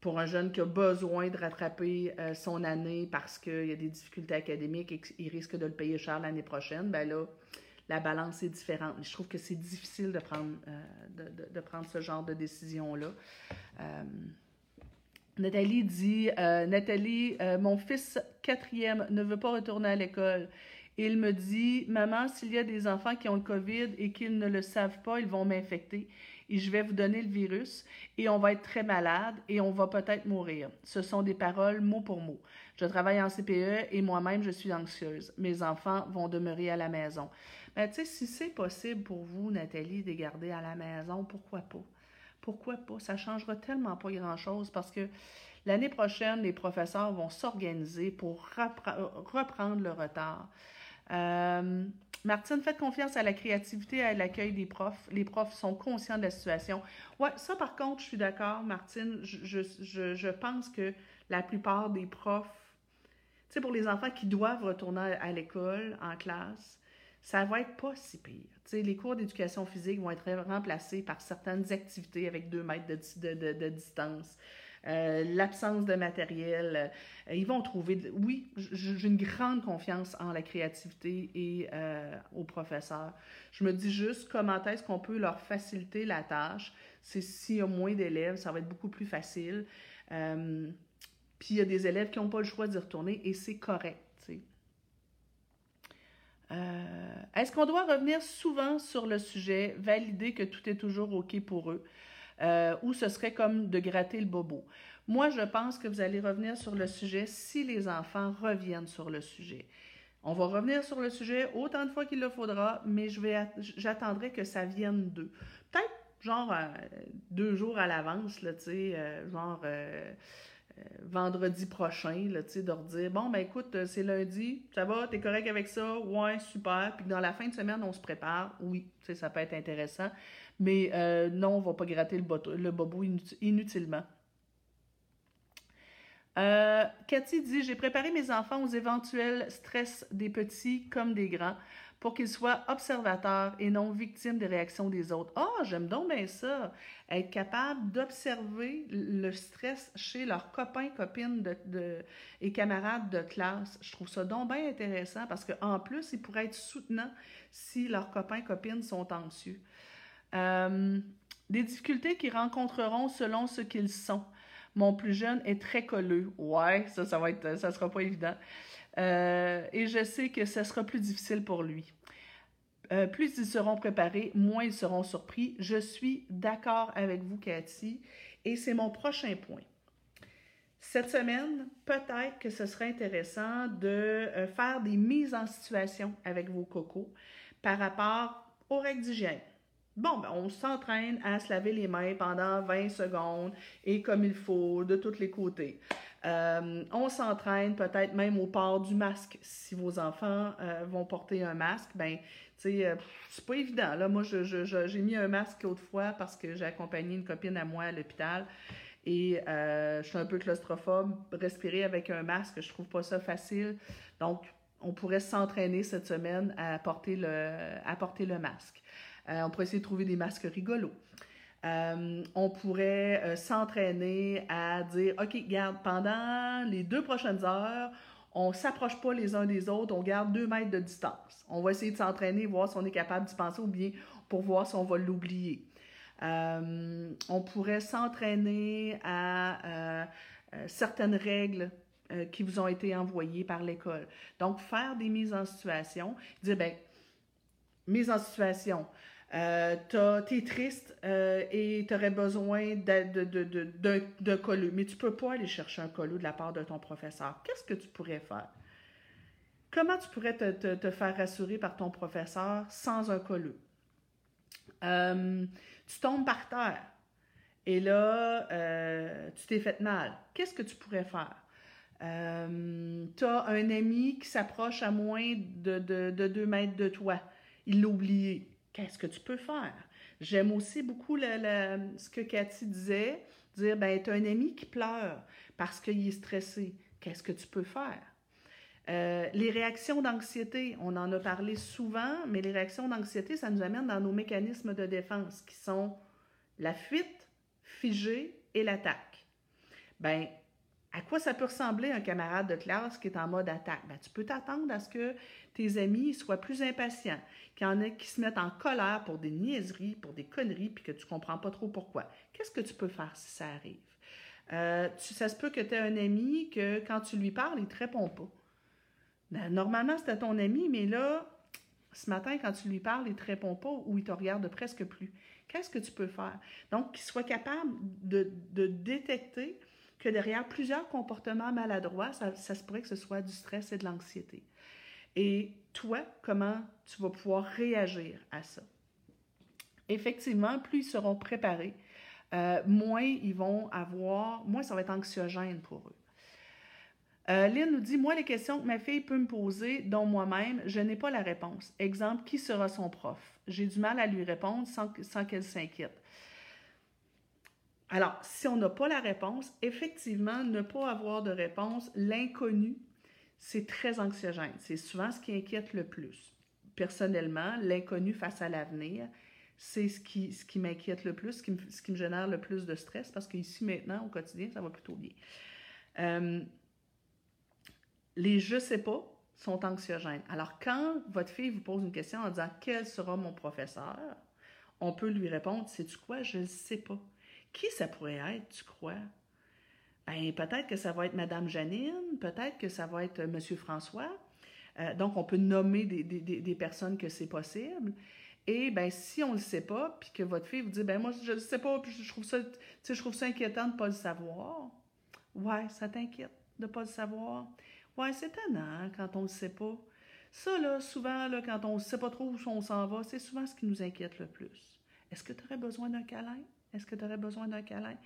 pour un jeune qui a besoin de rattraper euh, son année parce qu'il y a des difficultés académiques et qu'il risque de le payer cher l'année prochaine, ben là, la balance est différente. Je trouve que c'est difficile de prendre, euh, de, prendre ce genre de décision-là. Euh, Nathalie dit Nathalie, mon fils quatrième ne veut pas retourner à l'école. Il me dit Maman, s'il y a des enfants qui ont le COVID et qu'ils ne le savent pas, ils vont m'infecter et je vais vous donner le virus et on va être très malade et on va peut-être mourir. Ce sont des paroles mot pour mot. Je travaille en CPE et moi-même, je suis anxieuse. Mes enfants vont demeurer à la maison. Mais tu sais, si c'est possible pour vous, Nathalie, de garder à la maison, pourquoi pas? Pourquoi pas? Ça changera tellement pas grand-chose parce que l'année prochaine, les professeurs vont s'organiser pour reprendre le retard. Euh, Martine, faites confiance à la créativité et à l'accueil des profs. Les profs sont conscients de la situation. Ouais, ça par contre, je suis d'accord, Martine. Je, je, je, pense que la plupart des profs, tu sais, pour les enfants qui doivent retourner à l'école, en classe, ça va être pas si pire. Tu sais, les cours d'éducation physique vont être remplacés par certaines activités avec deux mètres de, de, de, de distance. Euh, l'absence de matériel. Euh, ils vont trouver, oui, j'ai une grande confiance en la créativité et euh, aux professeurs. Je me dis juste comment est-ce qu'on peut leur faciliter la tâche. C'est s'il y a moins d'élèves, ça va être beaucoup plus facile. puis il y a des élèves qui n'ont pas le choix d'y retourner et c'est correct. Est-ce qu'on doit revenir souvent sur le sujet, valider que tout est toujours OK pour eux? Euh, ou ce serait comme de gratter le bobo. Moi, je pense que vous allez revenir sur le sujet si les enfants reviennent sur le sujet. On va revenir sur le sujet autant de fois qu'il le faudra, mais j'attendrai que ça vienne d'eux. Peut-être genre euh, deux jours à l'avance, euh, genre vendredi prochain, là, tu sais, de bon, ben écoute, c'est lundi, ça va, t'es correct avec ça? Ouais, super. Puis dans la fin de semaine, on se prépare. Oui, ça peut être intéressant. Mais euh, non, on ne va pas gratter le, bobo inutilement. Euh, Cathy dit J'ai préparé mes enfants aux éventuels stress des petits comme des grands pour qu'ils soient observateurs et non victimes des réactions des autres. Ah, j'aime donc bien ça. Être capable d'observer le stress chez leurs copains, copines et camarades de classe. Je trouve ça donc bien intéressant parce qu'en plus, ils pourraient être soutenants si leurs copains, copines sont anxieux. Euh, des difficultés qu'ils rencontreront selon ce qu'ils sont. Mon plus jeune est très colleux. Ouais, ça, ça va être, ça sera pas évident. Euh, et je sais que ce sera plus difficile pour lui. Euh, plus ils seront préparés, moins ils seront surpris. Je suis d'accord avec vous, Cathy, et c'est mon prochain point. Cette semaine, peut-être que ce serait intéressant de faire des mises en situation avec vos cocos par rapport aux règles d'hygiène. Bon, ben, on s'entraîne à se laver les mains pendant 20 secondes et comme il faut, de tous les côtés. Euh, on s'entraîne peut-être même au port du masque. Si vos enfants euh, vont porter un masque, ben, tu sais, euh, c'est pas évident. Moi, j'ai je, mis un masque autrefois parce que j'ai accompagné une copine à moi à l'hôpital et je suis un peu claustrophobe. Respirer avec un masque, je trouve pas ça facile. Donc, on pourrait s'entraîner cette semaine à porter le masque. Euh, on pourrait essayer de trouver des masques rigolos. Euh, on pourrait euh, s'entraîner à dire, OK, garde, pendant les deux prochaines heures, on s'approche pas les uns des autres, on garde deux mètres de distance. On va essayer de s'entraîner, voir si on est capable d'y penser ou bien pour voir si on va l'oublier. on pourrait s'entraîner à certaines règles qui vous ont été envoyées par l'école. Donc, faire des mises en situation, dire, ben, mise en situation, euh, tu es triste euh, et tu aurais besoin d'un de, mais tu peux pas aller chercher un colo de la part de ton professeur. Qu'est-ce que tu pourrais faire? Comment tu pourrais te, faire rassurer par ton professeur sans un colo? Euh, tu tombes par terre et là, tu t'es fait mal. Qu'est-ce que tu pourrais faire? tu as un ami qui s'approche à moins de, de, deux mètres de toi. Il l'a oublié qu'est-ce que tu peux faire? J'aime aussi beaucoup ce que Cathy disait, dire, ben, tu as un ami qui pleure parce qu'il est stressé. Qu'est-ce que tu peux faire? Euh, les réactions d'anxiété, on en a parlé souvent, mais les réactions d'anxiété, ça nous amène dans nos mécanismes de défense qui sont la fuite, figée et l'attaque. ben à quoi ça peut ressembler un camarade de classe qui est en mode attaque? Ben, tu peux t'attendre à ce que tes amis soient plus impatients, qu'il y en qui se mettent en colère pour des niaiseries, pour des conneries, puis que tu ne comprends pas trop pourquoi. Qu'est-ce que tu peux faire si ça arrive? Euh, ça se peut que tu aies un ami que quand tu lui parles, il ne te répond pas. Ben, normalement, c'était ton ami, mais là, ce matin, quand tu lui parles, il ne te répond pas ou il te regarde presque plus. Qu'est-ce que tu peux faire? Donc, qu'il soit capable de détecter que derrière plusieurs comportements maladroits, ça, se pourrait que ce soit du stress et de l'anxiété. Et toi, comment tu vas pouvoir réagir à ça? Effectivement, plus ils seront préparés, euh, moins ils vont avoir, moins ça va être anxiogène pour eux. Euh, Lynn nous dit Moi, les questions que ma fille peut me poser, dont moi-même, je n'ai pas la réponse. Exemple, qui sera son prof? J'ai du mal à lui répondre sans, sans qu'elle s'inquiète. Alors, si on n'a pas la réponse, effectivement, ne pas avoir de réponse, l'inconnu, c'est très anxiogène. C'est souvent ce qui inquiète le plus. Personnellement, l'inconnu face à l'avenir, c'est ce qui, m'inquiète le plus, ce qui me, ce qui me, génère le plus de stress, parce qu'ici, maintenant, au quotidien, ça va plutôt bien. Euh, les je sais pas sont anxiogènes. Alors, quand votre fille vous pose une question en disant quel sera mon professeur, on peut lui répondre sais-tu quoi, je ne sais pas. Qui ça pourrait être, tu crois? Ben, peut-être que ça va être Madame Janine, peut-être que ça va être Monsieur François. Euh, donc, on peut nommer des, des, des personnes que c'est possible. Et ben si on ne le sait pas, puis que votre fille vous dit ben moi je ne sais pas, puis je trouve ça, je trouve ça inquiétant de ne pas le savoir. Ouais, ça t'inquiète de ne pas le savoir. Ouais, c'est étonnant quand on ne le sait pas. Ça, là, souvent, là, quand on ne sait pas trop où on s'en va, c'est souvent ce qui nous inquiète le plus. Est-ce que tu aurais besoin d'un câlin? Est-ce que tu aurais besoin d'un câlin?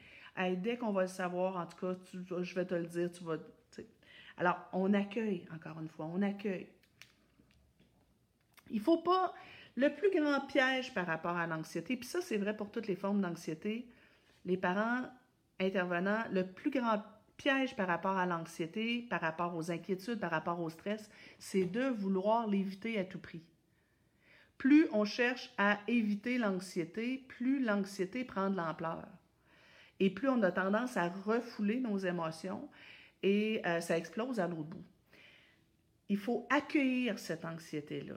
dès qu'on va le savoir, en tout cas, je vais te le dire, tu vas. Alors, on accueille, encore une fois, on accueille. Il ne faut pas. Le plus grand piège par rapport à l'anxiété, puis ça, c'est vrai pour toutes les formes d'anxiété, les parents intervenants, le plus grand piège par rapport à l'anxiété, par rapport aux inquiétudes, par rapport au stress, c'est de vouloir l'éviter à tout prix plus on cherche à éviter l'anxiété, plus l'anxiété prend de l'ampleur. Et plus on a tendance à refouler nos émotions et euh, ça explose à l'autre bout. Il faut accueillir cette anxiété-là.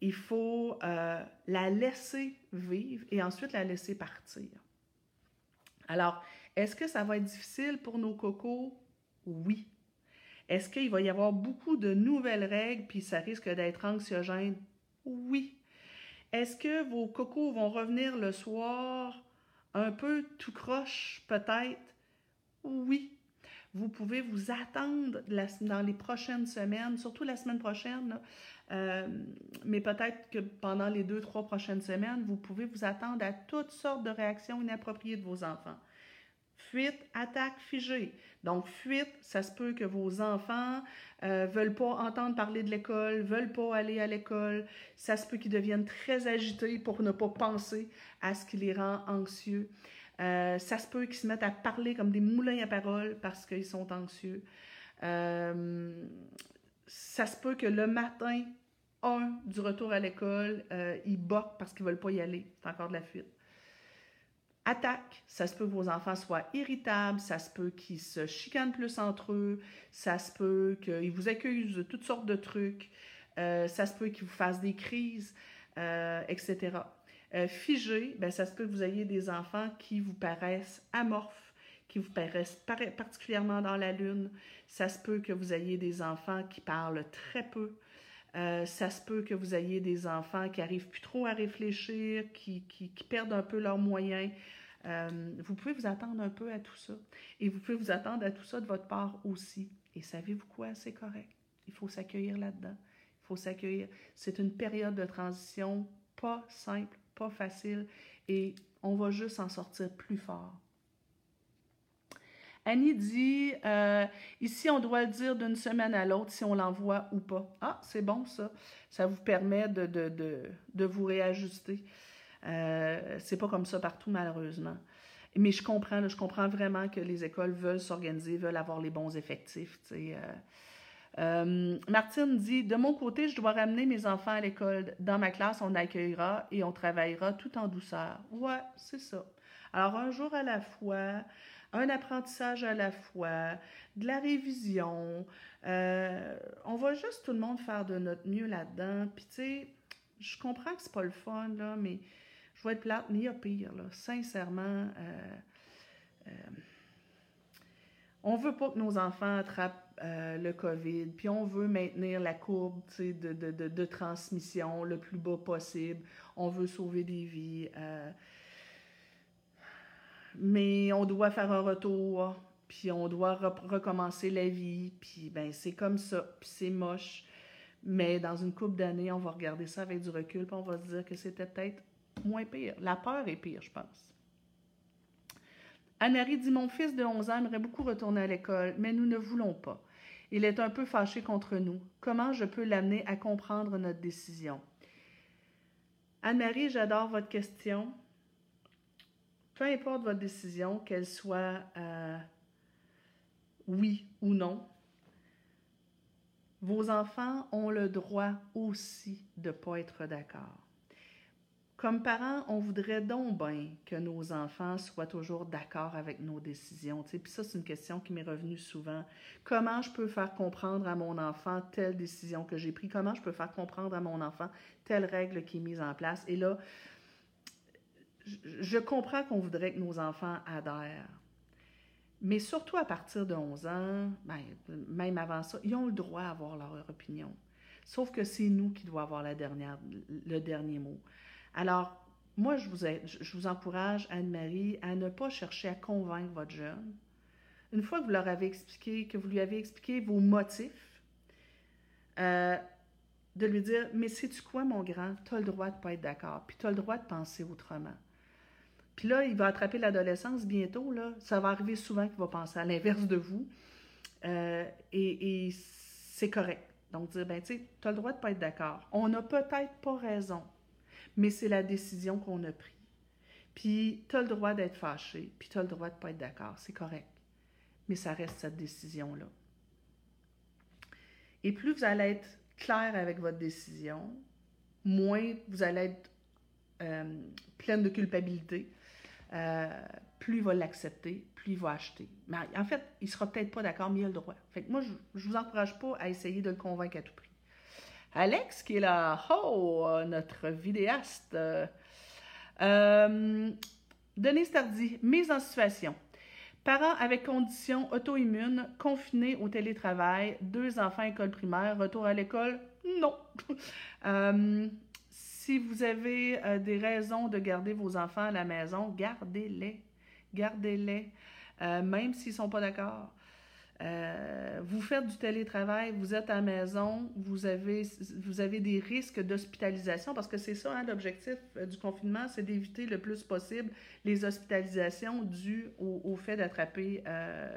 Il faut euh, la laisser vivre et ensuite la laisser partir. Alors, est-ce que ça va être difficile pour nos cocos? Oui. Est-ce qu'il va y avoir beaucoup de nouvelles règles puis ça risque d'être anxiogène? Oui. Est-ce que vos cocos vont revenir le soir un peu tout croche, peut-être? Oui. Vous pouvez vous attendre dans les prochaines semaines, surtout la semaine prochaine, euh, mais peut-être que pendant les deux, trois prochaines semaines, vous pouvez vous attendre à toutes sortes de réactions inappropriées de vos enfants. Fuite, attaque, figée. Donc, fuite, ça se peut que vos enfants euh, veulent pas entendre parler de l'école, veulent pas aller à l'école. Ça se peut qu'ils deviennent très agités pour ne pas penser à ce qui les rend anxieux. Euh, ça se peut qu'ils se mettent à parler comme des moulins à parole parce qu'ils sont anxieux. Euh, ça se peut que le matin, un du retour à l'école, euh, ils boquent parce qu'ils veulent pas y aller. C'est encore de la fuite attaque. Ça se peut que vos enfants soient irritables, ça se peut qu'ils se chicanent plus entre eux, ça se peut qu'ils vous accusent de toutes sortes de trucs, euh, ça se peut qu'ils vous fassent des crises, euh, etc. Euh, figé, ben, ça se peut que vous ayez des enfants qui vous paraissent amorphes, qui vous paraissent particulièrement dans la lune. Ça se peut que vous ayez des enfants qui parlent très peu. Ça se peut que vous ayez des enfants qui arrivent plus trop à réfléchir, qui, qui perdent un peu leurs moyens. Euh, vous pouvez vous attendre un peu à tout ça. Et vous pouvez vous attendre à tout ça de votre part aussi. Et savez-vous quoi? C'est correct. Il faut s'accueillir là-dedans. Il faut s'accueillir. C'est une période de transition pas simple, pas facile. Et on va juste en sortir plus fort. Annie dit euh, ici, on doit le dire d'une semaine à l'autre si on l'envoie ou pas. Ah, c'est bon ça. Ça vous permet de, de, de, de vous réajuster. Euh, c'est pas comme ça partout, malheureusement. Mais je comprends, je comprends vraiment que les écoles veulent s'organiser, veulent avoir les bons effectifs. Euh, Martine dit De mon côté, je dois ramener mes enfants à l'école. Dans ma classe, on accueillera et on travaillera tout en douceur. Ouais, c'est ça. Alors, un jour à la fois, un apprentissage à la fois, de la révision. Euh, on va juste tout le monde faire de notre mieux là-dedans. Puis tu sais, je comprends que c'est pas le fun, là, mais je vais être plate, mais il y a pire. Sincèrement, euh, euh, on veut pas que nos enfants attrapent le COVID, puis on veut maintenir la courbe de, de, de, de, transmission le plus bas possible. On veut sauver des vies mais on doit faire un retour, puis on doit recommencer la vie, puis ben c'est comme ça, puis c'est moche. Mais dans une couple d'années, on va regarder ça avec du recul, puis on va se dire que c'était peut-être moins pire. La peur est pire, je pense. Anne-Marie dit Mon fils de 11 ans aimerait beaucoup retourner à l'école, mais nous ne voulons pas. Il est un peu fâché contre nous. Comment je peux l'amener à comprendre notre décision? Anne-Marie, j'adore votre question peu importe votre décision, qu'elle soit euh, oui ou non, vos enfants ont le droit aussi de ne pas être d'accord. Comme parents, on voudrait donc bien que nos enfants soient toujours d'accord avec nos décisions. Puis ça, c'est une question qui m'est revenue souvent. Comment je peux faire comprendre à mon enfant telle décision que j'ai prise? Comment je peux faire comprendre à mon enfant telle règle qui est mise en place? Et là, je comprends qu'on voudrait que nos enfants adhèrent. Mais surtout à partir de 11 ans, ben, même avant ça, ils ont le droit d'avoir leur opinion. Sauf que c'est nous qui devons avoir le dernier mot. Alors, moi, je vous, je vous encourage, Anne-Marie, à ne pas chercher à convaincre votre jeune. Une fois que vous leur avez expliqué, que vous lui avez expliqué vos motifs, euh, de lui dire, mais sais-tu quoi, mon grand, tu as le droit de ne pas être d'accord, puis tu as le droit de penser autrement. Puis là, il va attraper l'adolescence bientôt. Là. Ça va arriver souvent qu'il va penser à l'inverse de vous. Euh, et, c'est correct. Donc, dire, ben, tu sais, tu as le droit de ne pas être d'accord. On n'a peut-être pas raison, mais c'est la décision qu'on a prise. Puis, tu as le droit d'être fâché, puis tu as le droit de ne pas être d'accord. C'est correct. Mais ça reste cette décision-là. Et plus vous allez être clair avec votre décision, moins vous allez être euh, pleine de culpabilité, euh, plus il va l'accepter, plus il va acheter. Mais en fait, il sera peut-être pas d'accord, mais il a le droit. Fait que moi, je, ne vous encourage pas à essayer de le convaincre à tout prix. Alex, qui est là, oh, notre vidéaste. Euh, euh, Denise Tardy, mise en situation. Parents avec conditions auto-immunes, confinés au télétravail, deux enfants école primaire, retour à l'école, non. si vous avez euh, des raisons de garder vos enfants à la maison, gardez-les. Gardez-les, euh, même s'ils ne sont pas d'accord. Euh, vous faites du télétravail, vous êtes à la maison, vous avez, vous avez des risques d'hospitalisation parce que c'est ça, hein, l'objectif du confinement, c'est d'éviter le plus possible les hospitalisations dues au, fait d'attraper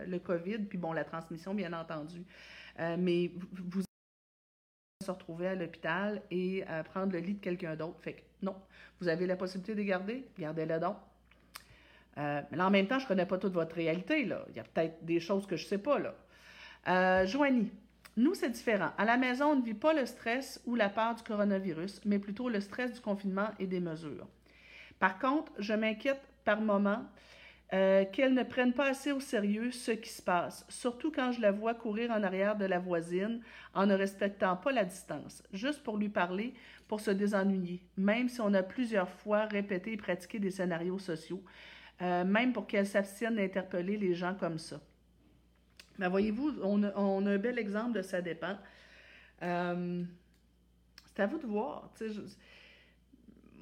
le COVID, puis bon, la transmission, bien entendu. mais vous se retrouver à l'hôpital et prendre le lit de quelqu'un d'autre. Fait que non, vous avez la possibilité de garder, gardez-la donc. Euh, mais là, en même temps, je ne connais pas toute votre réalité. Là. Il y a peut-être des choses que je ne sais pas. Là. Euh, Joanie, nous, c'est différent. À la maison, on ne vit pas le stress ou la peur du coronavirus, mais plutôt le stress du confinement et des mesures. Par contre, je m'inquiète par moments euh, qu'elle ne prenne pas assez au sérieux ce qui se passe, surtout quand je la vois courir en arrière de la voisine en ne respectant pas la distance, juste pour lui parler, pour se désennuyer, même si on a plusieurs fois répété et pratiqué des scénarios sociaux, euh, même pour qu'elle s'abstienne d'interpeller les gens comme ça. Mais ben, voyez-vous, on, a, un bel exemple de ça dépend. Euh, c'est à vous de voir.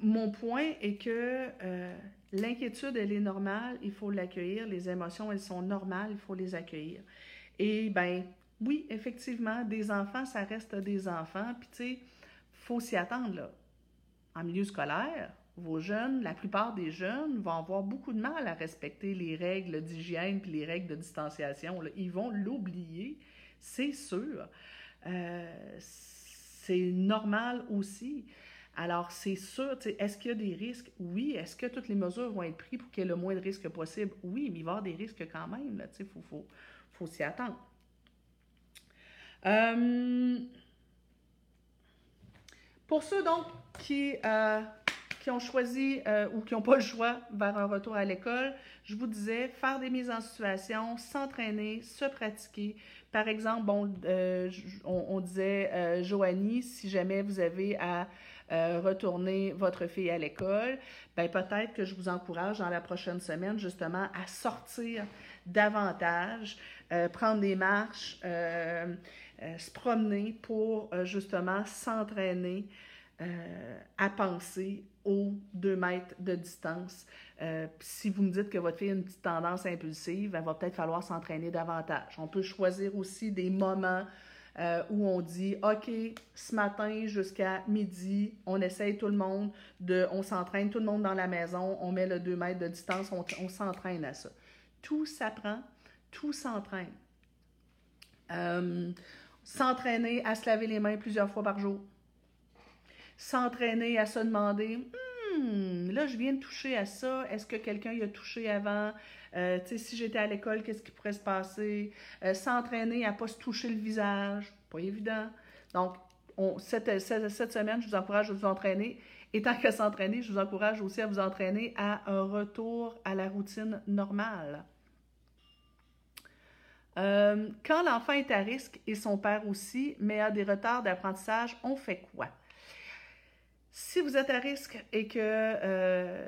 Mon point est que L'inquiétude, elle est normale, il faut l'accueillir. Les émotions, elles sont normales, il faut les accueillir. Et ben, oui, effectivement, des enfants, ça reste des enfants. Puis, tu sais, faut s'y attendre, là. En milieu scolaire, vos jeunes, la plupart des jeunes vont avoir beaucoup de mal à respecter les règles d'hygiène puis les règles de distanciation. Ils vont l'oublier, c'est sûr. Euh, c'est normal aussi. Alors, c'est sûr, est-ce qu'il y a des risques? Oui. Est-ce que toutes les mesures vont être prises pour qu'il y ait le moins de risques possible? Oui, mais il va y avoir des risques quand même. Il faut, faut, s'y attendre. Euh, pour ceux donc qui, euh, qui ont choisi euh, ou qui n'ont pas le choix vers un retour à l'école, je vous disais, faire des mises en situation, s'entraîner, se pratiquer. Par exemple, bon, euh, on, disait, Joanie, si jamais vous avez à retourner votre fille à l'école, ben peut-être que je vous encourage dans la prochaine semaine justement à sortir davantage, prendre des marches, se promener pour justement s'entraîner à penser aux deux mètres de distance. Euh, si vous me dites que votre fille a une petite tendance impulsive, il va peut-être falloir s'entraîner davantage. On peut choisir aussi des moments euh, où on dit OK, ce matin jusqu'à midi, on essaye tout le monde, de, on s'entraîne tout le monde dans la maison, on met le 2 mètres de distance, on, s'entraîne à ça. Tout s'apprend, tout s'entraîne. Euh, s'entraîner à se laver les mains plusieurs fois par jour s'entraîner à se demander hmm, là, je viens de toucher à ça, est-ce que quelqu'un y a touché avant? Euh, si j'étais à l'école, qu'est-ce qui pourrait se passer? Euh, s'entraîner à ne pas se toucher le visage, pas évident. Donc, on, cette, cette, semaine, je vous encourage à vous entraîner. Et tant qu'à s'entraîner, je vous encourage aussi à vous entraîner à un retour à la routine normale. Euh, quand l'enfant est à risque et son père aussi, mais a des retards d'apprentissage, on fait quoi? Si vous êtes à risque et que, euh,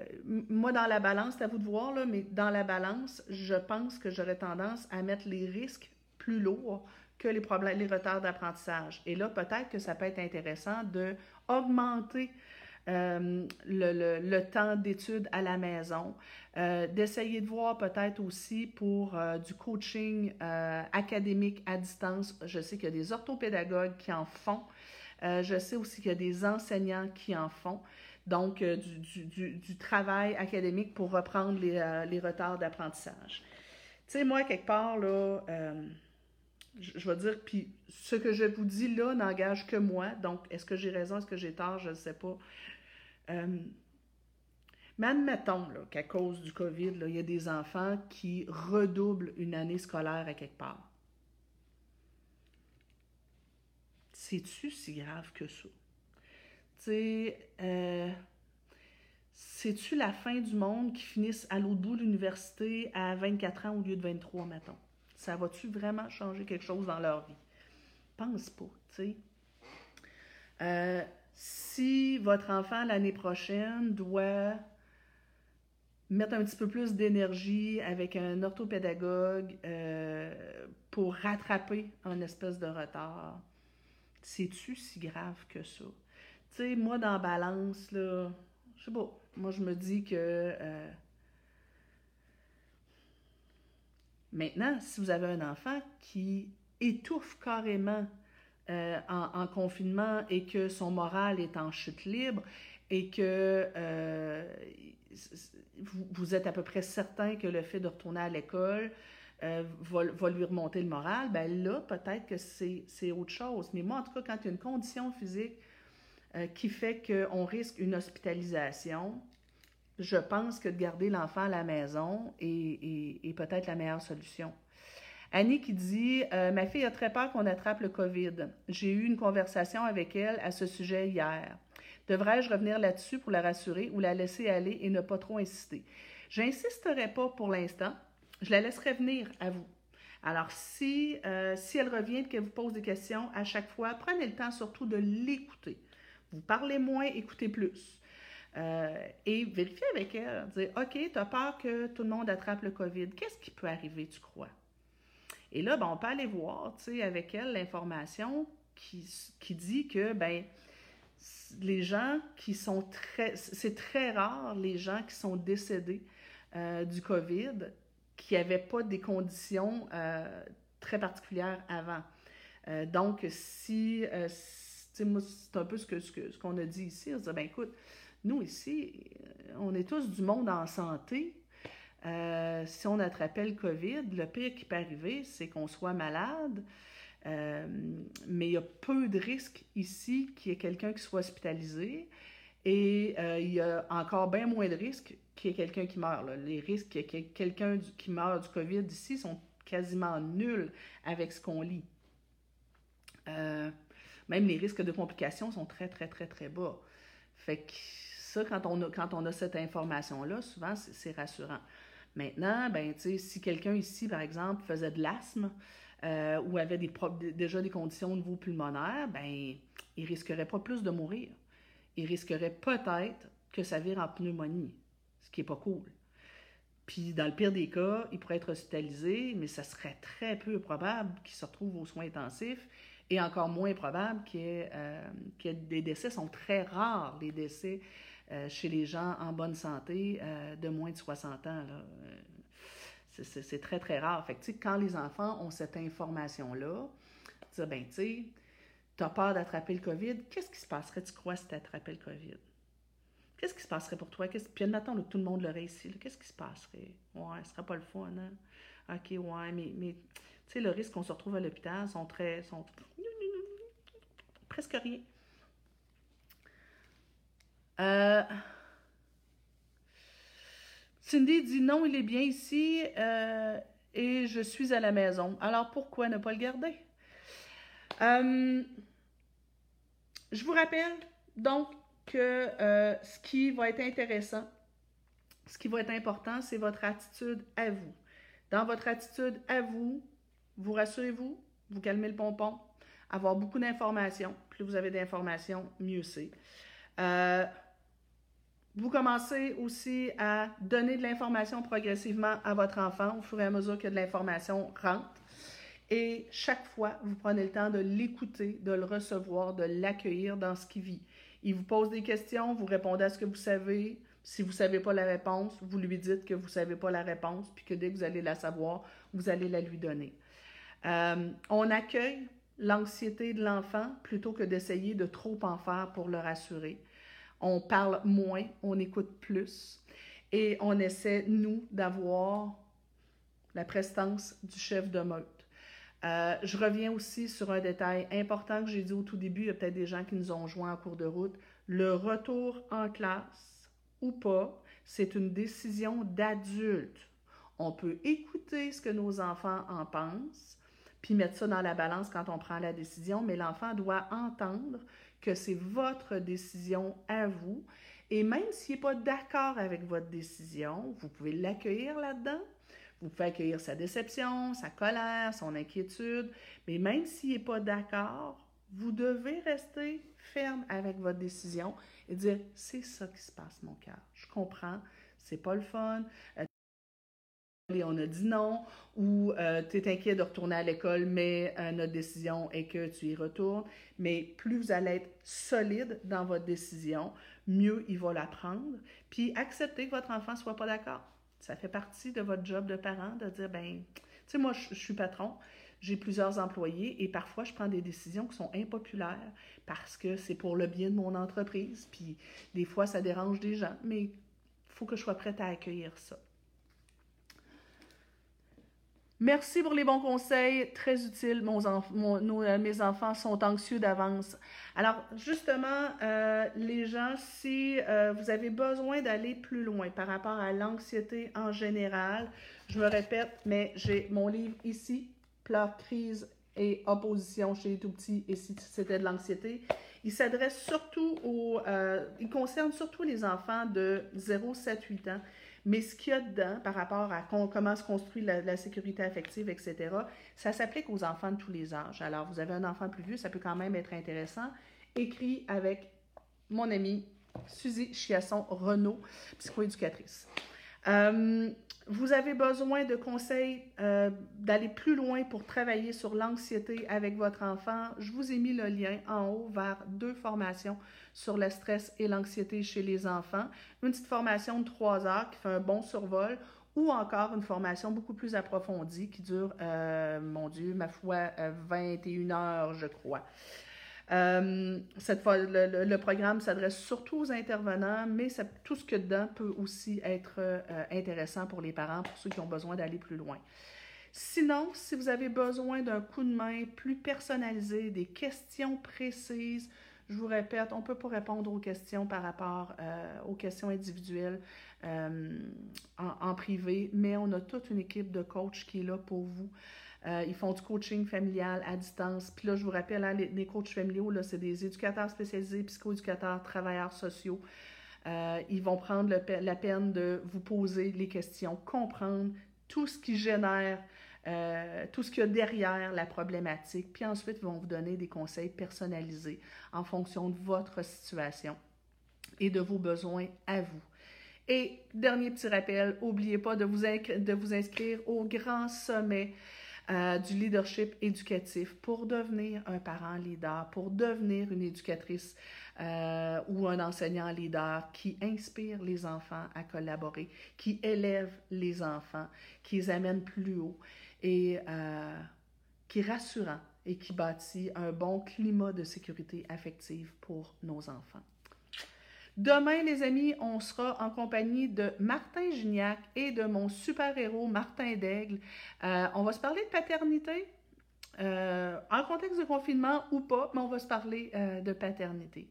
moi dans la balance, c'est à vous de voir, là, mais dans la balance, je pense que j'aurais tendance à mettre les risques plus lourds que les problèmes, les retards d'apprentissage. Et là, peut-être que ça peut être intéressant de augmenter euh, le, temps d'études à la maison, euh, d'essayer de voir peut-être aussi pour du coaching académique à distance. Je sais qu'il y a des orthopédagogues qui en font. Euh, je sais aussi qu'il y a des enseignants qui en font. Donc, euh, du, travail académique pour reprendre les, euh, retards d'apprentissage. Tu sais, moi, quelque part, là, je, je, vais dire, puis ce que je vous dis là n'engage que moi. Donc, est-ce que j'ai raison, est-ce que j'ai tort, je ne sais pas. mais admettons qu'à cause du COVID, il y a des enfants qui redoublent une année scolaire à quelque part. C'est-tu si grave que ça? Euh, c'est-tu la fin du monde qui finissent à l'autre bout de l'université à 24 ans au lieu de 23, mettons? Ça va-tu vraiment changer quelque chose dans leur vie? Pense pas, tu sais. Euh, si votre enfant l'année prochaine doit mettre un petit peu plus d'énergie avec un orthopédagogue euh, pour rattraper un espèce de retard, c'est-tu si grave que ça? Tu sais, moi, dans balance, là, je sais pas, moi, je me dis que... Euh, maintenant, si vous avez un enfant qui étouffe carrément euh, en, confinement et que son moral est en chute libre et que euh, vous, vous, êtes à peu près certain que le fait de retourner à l'école euh, va, lui remonter le moral, ben là, peut-être que c'est autre chose. Mais moi, en tout cas, quand il y a une condition physique euh, qui fait qu'on risque une hospitalisation, je pense que de garder l'enfant à la maison est, peut-être la meilleure solution. Annie qui dit euh, Ma fille a très peur qu'on attrape le COVID. J'ai eu une conversation avec elle à ce sujet hier. Devrais-je revenir là-dessus pour la rassurer ou la laisser aller et ne pas trop insister? J'insisterai pas pour l'instant je la laisserai venir à vous. Alors, si, euh, si elle revient et qu'elle vous pose des questions à chaque fois, prenez le temps surtout de l'écouter. Vous parlez moins, écoutez plus. Euh, et vérifiez avec elle. Dire, OK, tu as peur que tout le monde attrape le COVID. Qu'est-ce qui peut arriver, tu crois? Et là, ben, on peut aller voir avec elle l'information qui, qui dit que ben, les gens qui sont très... C'est très rare, les gens qui sont décédés euh, du COVID qui n'avaient pas des conditions euh, très particulières avant. Euh, donc, si, euh, c'est un peu ce qu'on ce qu'on a dit ici, on se dit, ben écoute, nous ici, on est tous du monde en santé. si on attrapait le COVID, le pire qui peut arriver, c'est qu'on soit malade. mais il y a peu de risques ici qu'il y ait quelqu'un qui soit hospitalisé. Et il y a encore bien moins de risques qu'il y ait quelqu'un qui meurt. Les risques qu'il y ait quelqu'un qui meurt du COVID ici sont quasiment nuls avec ce qu'on lit. Euh, même les risques de complications sont très, très, très, très bas. Fait que ça, quand on a, quand on a cette information-là, souvent, c'est rassurant. Maintenant, ben, si quelqu'un ici, par exemple, faisait de l'asthme euh, ou avait déjà des conditions au niveau pulmonaire, ben, il risquerait pas plus de mourir. Il risquerait peut-être que ça vire en pneumonie, ce qui n'est pas cool. Puis, dans le pire des cas, il pourrait être hospitalisé, mais ça serait très peu probable qu'il se retrouve aux soins intensifs et encore moins probable qu'il y, ait, euh, des décès. sont très rares, les décès euh, chez les gens en bonne santé euh, de moins de 60 ans. C'est très, très rare. Fait que, quand les enfants ont cette information-là, dire, ben, tu sais, tu as peur d'attraper le COVID, qu'est-ce qui se passerait, tu crois, si tu attrapais le COVID? Qu'est-ce qui se passerait pour toi? Puis admettons que tout le monde l'aurait ici. Qu'est-ce qui se passerait? Ouais, ce serait pas le fun, hein? OK, ouais, mais, tu sais, le risque qu'on se retrouve à l'hôpital sont très. sont presque rien. Euh, Cindy dit non, il est bien ici euh, et je suis à la maison. Alors pourquoi ne pas le garder? Euh, je vous rappelle donc que ce qui va être intéressant, ce qui va être important, c'est votre attitude à vous. Dans votre attitude à vous, vous rassurez-vous, vous calmez le pompon, avoir beaucoup d'informations. Plus vous avez d'informations, mieux c'est. Vous commencez aussi à donner de l'information progressivement à votre enfant au fur et à mesure que de l'information rentre. Et chaque fois, vous prenez le temps de l'écouter, de le recevoir, de l'accueillir dans ce qu'il vit. Il vous pose des questions, vous répondez à ce que vous savez. Si vous ne savez pas la réponse, vous lui dites que vous ne savez pas la réponse, puis que dès que vous allez la savoir, vous allez la lui donner. Euh, on accueille l'anxiété de l'enfant plutôt que d'essayer de trop en faire pour le rassurer on parle moins, on écoute plus et on essaie, nous, d'avoir la prestance du chef de meute. Euh, je reviens aussi sur un détail important que j'ai dit au tout début, il y a peut-être des gens qui nous ont joints en cours de route. Le retour en classe ou pas, c'est une décision d'adulte. On peut écouter ce que nos enfants en pensent, puis mettre ça dans la balance quand on prend la décision, mais l'enfant doit entendre que c'est votre décision à vous. Et même s'il n'est pas d'accord avec votre décision, vous pouvez l'accueillir là-dedans. Vous pouvez accueillir sa déception, sa colère, son inquiétude. Mais même s'il n'est pas d'accord, vous devez rester ferme avec votre décision et dire c'est ça qui se passe, mon cœur. Je comprends, c'est pas le fun. Euh, et on a dit non, ou euh, tu es inquiet de retourner à l'école, mais euh, notre décision est que tu y retournes. Mais plus vous allez être solide dans votre décision, mieux il va la prendre. Puis accepter que votre enfant ne soit pas d'accord. Ça fait partie de votre job de parent de dire, ben, tu sais, moi, je, suis patron, j'ai plusieurs employés et parfois je prends des décisions qui sont impopulaires parce que c'est pour le bien de mon entreprise. Puis des fois, ça dérange des gens, mais il faut que je sois prête à accueillir ça. Merci pour les bons conseils, très utiles. Euh, mes enfants sont anxieux d'avance. Alors, justement, euh, les gens, si euh, vous avez besoin d'aller plus loin par rapport à l'anxiété en général, je me répète, mais j'ai mon livre ici, Pleurs, crise et opposition chez les tout-petits et si c'était de l'anxiété. Il s'adresse surtout aux... il concerne surtout les enfants de 0, 7, 8 ans mais ce qu'il y a dedans par rapport à comment se construit la, sécurité affective, etc., ça s'applique aux enfants de tous les âges. Alors, vous avez un enfant plus vieux, ça peut quand même être intéressant. Écrit avec mon amie Suzy Chiasson Renault, psychoéducatrice. Euh, vous avez besoin de conseils euh, d'aller plus loin pour travailler sur l'anxiété avec votre enfant. Je vous ai mis le lien en haut vers deux formations sur le stress et l'anxiété chez les enfants. Une petite formation de trois heures qui fait un bon survol ou encore une formation beaucoup plus approfondie qui dure, euh, mon Dieu, ma foi, 21 heures, je crois. Euh, cette fois, le, programme s'adresse surtout aux intervenants, mais tout ce que dedans peut aussi être euh, intéressant pour les parents, pour ceux qui ont besoin d'aller plus loin. Sinon, si vous avez besoin d'un coup de main plus personnalisé, des questions précises, je vous répète, on ne peut pas répondre aux questions par rapport euh, aux questions individuelles en, en, privé, mais on a toute une équipe de coachs qui est là pour vous. Euh, ils font du coaching familial à distance. Puis là, je vous rappelle, hein, les, coachs familiaux, c'est des éducateurs spécialisés, psychoéducateurs, travailleurs sociaux. Euh, ils vont prendre la peine de vous poser les questions, comprendre tout ce qui génère, euh, tout ce qu'il y a derrière la problématique, puis ensuite, ils vont vous donner des conseils personnalisés en fonction de votre situation et de vos besoins à vous. Et dernier petit rappel, n'oubliez pas de vous, de vous inscrire au grand sommet euh, du leadership éducatif pour devenir un parent leader, pour devenir une éducatrice euh, ou un enseignant leader qui inspire les enfants à collaborer, qui élève les enfants, qui les amène plus haut et euh, qui est rassurant et qui bâtit un bon climat de sécurité affective pour nos enfants. Demain, les amis, on sera en compagnie de Martin Gignac et de mon super-héros Martin Daigle. Euh, on va se parler de paternité, euh, en contexte de confinement ou pas, mais on va se parler euh, de paternité.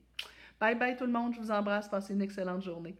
Bye bye tout le monde, je vous embrasse, passez une excellente journée.